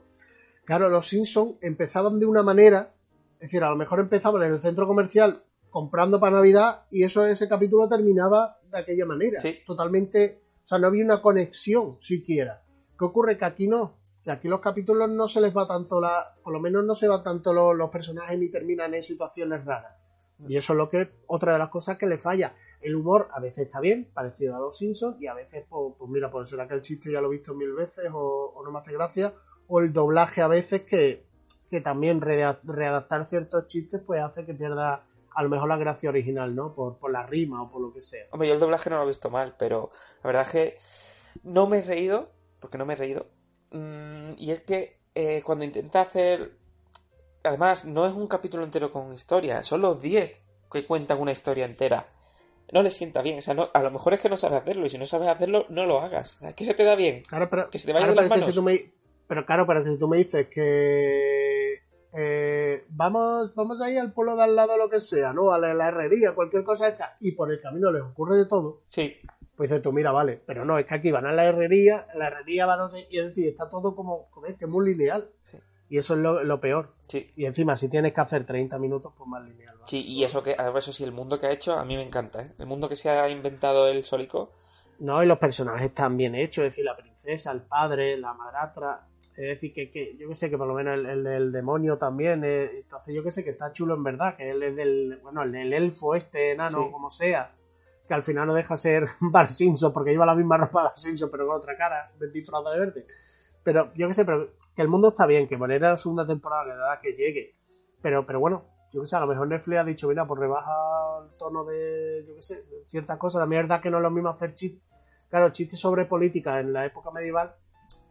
claro, los Simpsons empezaban de una manera, es decir, a lo mejor empezaban en el centro comercial comprando para Navidad y eso ese capítulo terminaba de aquella manera, Sí. totalmente, o sea, no había una conexión siquiera. ¿Qué ocurre? Que aquí no, que aquí los capítulos no se les va tanto la, por lo menos no se va tanto lo- los personajes ni terminan en situaciones raras. Y eso es lo que otra de las cosas que le falla. El humor a veces está bien, parecido a los Simpsons, y a veces, pues, pues mira, puede ser que el chiste ya lo he visto mil veces o, o no me hace gracia, o el doblaje a veces que, que también rea- readaptar ciertos chistes pues hace que pierda a lo mejor la gracia original, ¿no? Por, por la rima o por lo que sea. Hombre, yo el doblaje no lo he visto mal, pero la verdad es que no me he reído, porque no me he reído. Mm, y es que eh, cuando intenta hacer además, no es un capítulo entero con historia, son los 10 que cuentan una historia entera. No le sienta bien, o sea, no, a lo mejor es que no sabes hacerlo, y si no sabes hacerlo, no lo hagas. Es que se te da bien. Claro, pero, Que se te vaya claro, de las es que manos. tú me- pero claro, pero que si tú me dices que eh, vamos, vamos a ir al pueblo de al lado, lo que sea, ¿no? A la, la herrería, cualquier cosa esta, y por el camino les ocurre de todo, Sí, pues dices tú, mira, vale, pero no, es que aquí van a la herrería, la herrería van a y es decir, está todo como, joder, que es muy lineal. Sí. Y eso es lo, lo peor. sí. Y encima, si tienes que hacer 30 minutos, pues más lineal. ¿vale? Sí, y eso que, además, eso sí, el mundo que ha hecho, a mí me encanta, ¿eh? El mundo que se ha inventado el Solico. No, y los personajes están bien hechos, es decir, la princesa, el padre, la madrastra. Es decir, que, que yo que sé, que por lo menos el, el del demonio también. eh, entonces, yo que sé, que está chulo en verdad, que él es del. Bueno, el elfo este, enano, Sí. como sea. Que al final no deja ser Bar Simpson porque lleva la misma ropa de Bar Simpson, pero con otra cara, disfrazado de verde. Pero yo que sé, pero que el mundo está bien, que poner a la segunda temporada, que da que llegue. Pero, pero bueno, yo que sé, a lo mejor Netflix ha dicho, mira, pues rebaja el tono de, yo que sé, ciertas cosas. También es verdad que no es lo mismo hacer chistes. Claro, chistes sobre política en la época medieval,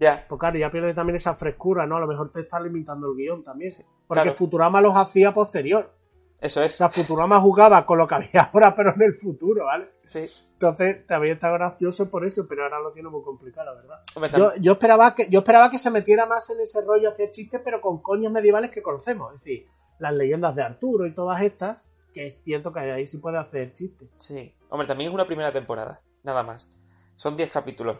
Ya, pues claro, ya pierde también esa frescura, ¿no? A lo mejor te está limitando el guion también. Sí, Porque claro. Futurama los hacía posterior. eso O es. sea, Futurama jugaba con lo que había ahora, pero en el futuro, ¿vale? Sí. Entonces, también está gracioso por eso, pero ahora lo tiene muy complicado, la verdad. Hombre, Yo, yo esperaba que yo esperaba que se metiera más en ese rollo hacer chistes, pero con coños medievales que conocemos. Es decir, las leyendas de Arturo y todas estas, que es cierto que ahí sí puede hacer chistes. Sí. Hombre, también es una primera temporada, nada más. Son 10 capítulos.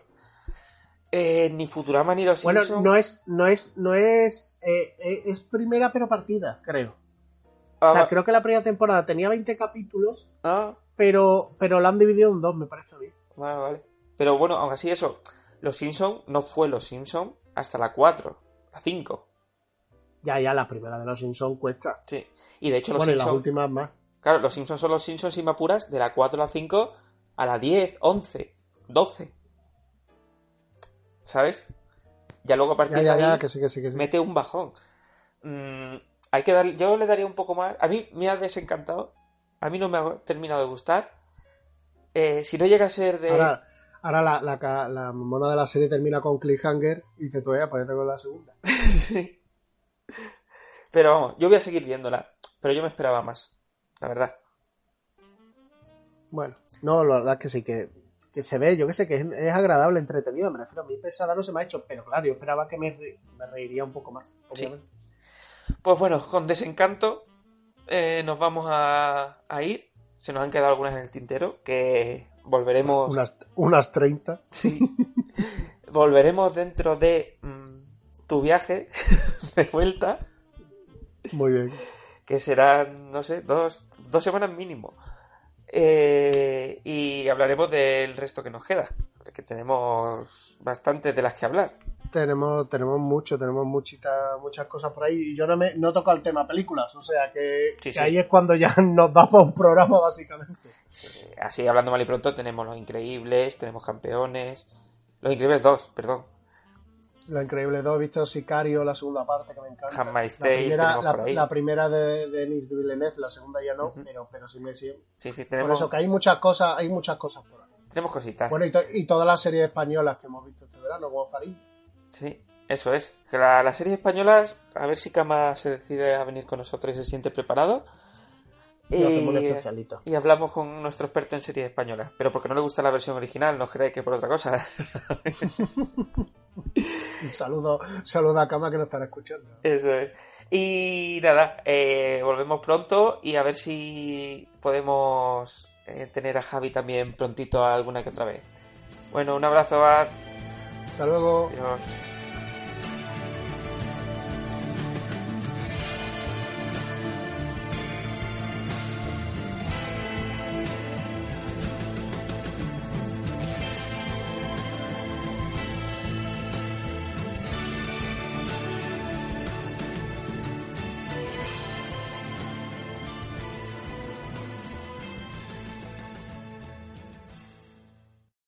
Eh, ni Futurama ni los Bueno, Simpsons. no es, no es, no es, eh, eh, es primera pero partida, creo. Ah, O sea, va- creo que la primera temporada tenía 20 capítulos, ah, pero, pero la han dividido en dos, me parece mí. vale, vale. Pero bueno, aún así eso, Los Simpsons no fue Los Simpsons hasta la 4, la 5. Ya, ya, la primera de los Simpsons cuesta. Sí. Y de hecho los Bueno, y las Simpsons... últimas más. Claro, los Simpsons son los Simpsons y Mapuras de la 4 a la 5 a la 10, 11, 12. ¿Sabes? Ya luego a partir Ya, ya, de ahí ya, que sí, que sí, que sí. mete un bajón. Mm, hay que dar, yo le daría un poco más. A mí me ha desencantado. A mí no me ha terminado de gustar. Eh, si no llega a ser de. Ahora, ahora la, la, mona de la serie termina con cliffhanger y dice, tú ya, ponete con la segunda. sí. Pero vamos, yo voy a seguir viéndola. Pero yo me esperaba más. La verdad. Bueno, no, la verdad es que sí, que, que se ve, yo que sé, que es, es agradable, entretenido, me refiero a mí pesada no se me ha hecho, pero claro, yo esperaba que me, me reiría un poco más, Sí. obviamente. Pues bueno, con desencanto eh, nos vamos a, a ir. Se nos han quedado algunas en el tintero que volveremos. Unas, unas 30. Sí. volveremos dentro de mm, tu viaje de vuelta, Muy bien. que serán, no sé, dos, dos semanas mínimo. Eh, y hablaremos del resto que nos queda, porque tenemos bastantes de las que hablar. Tenemos, tenemos mucho, tenemos muchita, muchas cosas por ahí. Y yo no me no toco el tema películas, o sea que, Sí, que sí. ahí es cuando ya nos da para un programa, básicamente. Así, hablando mal y pronto, tenemos Los Increíbles, tenemos Campeones. Los Increíbles 2, perdón. Lo Increíble 2, he visto Sicario, la segunda parte que me encanta. Handmaid's la primera, la, por ahí. la primera de, de Denis Villeneuve, la segunda ya no, pero, pero sí me sigue. Sí, sí, Por eso que hay muchas cosas, hay muchas cosas por ahí. tenemos cositas. Bueno, y, to- y todas las series españolas que hemos visto este verano, como Farín. Sí, eso es. Que la- las series españolas, a ver si Kama se decide a venir con nosotros y se siente preparado. Y hacemos un Y, especialito. y hablamos con nuestro experto en series españolas. Pero porque no le gusta la versión original, nos cree que por otra cosa. Un saludo, un saludo a Cama que nos estará escuchando. Eso es. Y nada, eh, volvemos pronto y a ver si podemos eh, tener a Javi también prontito alguna que otra vez. Bueno, un abrazo, Ad. Hasta luego. Adiós.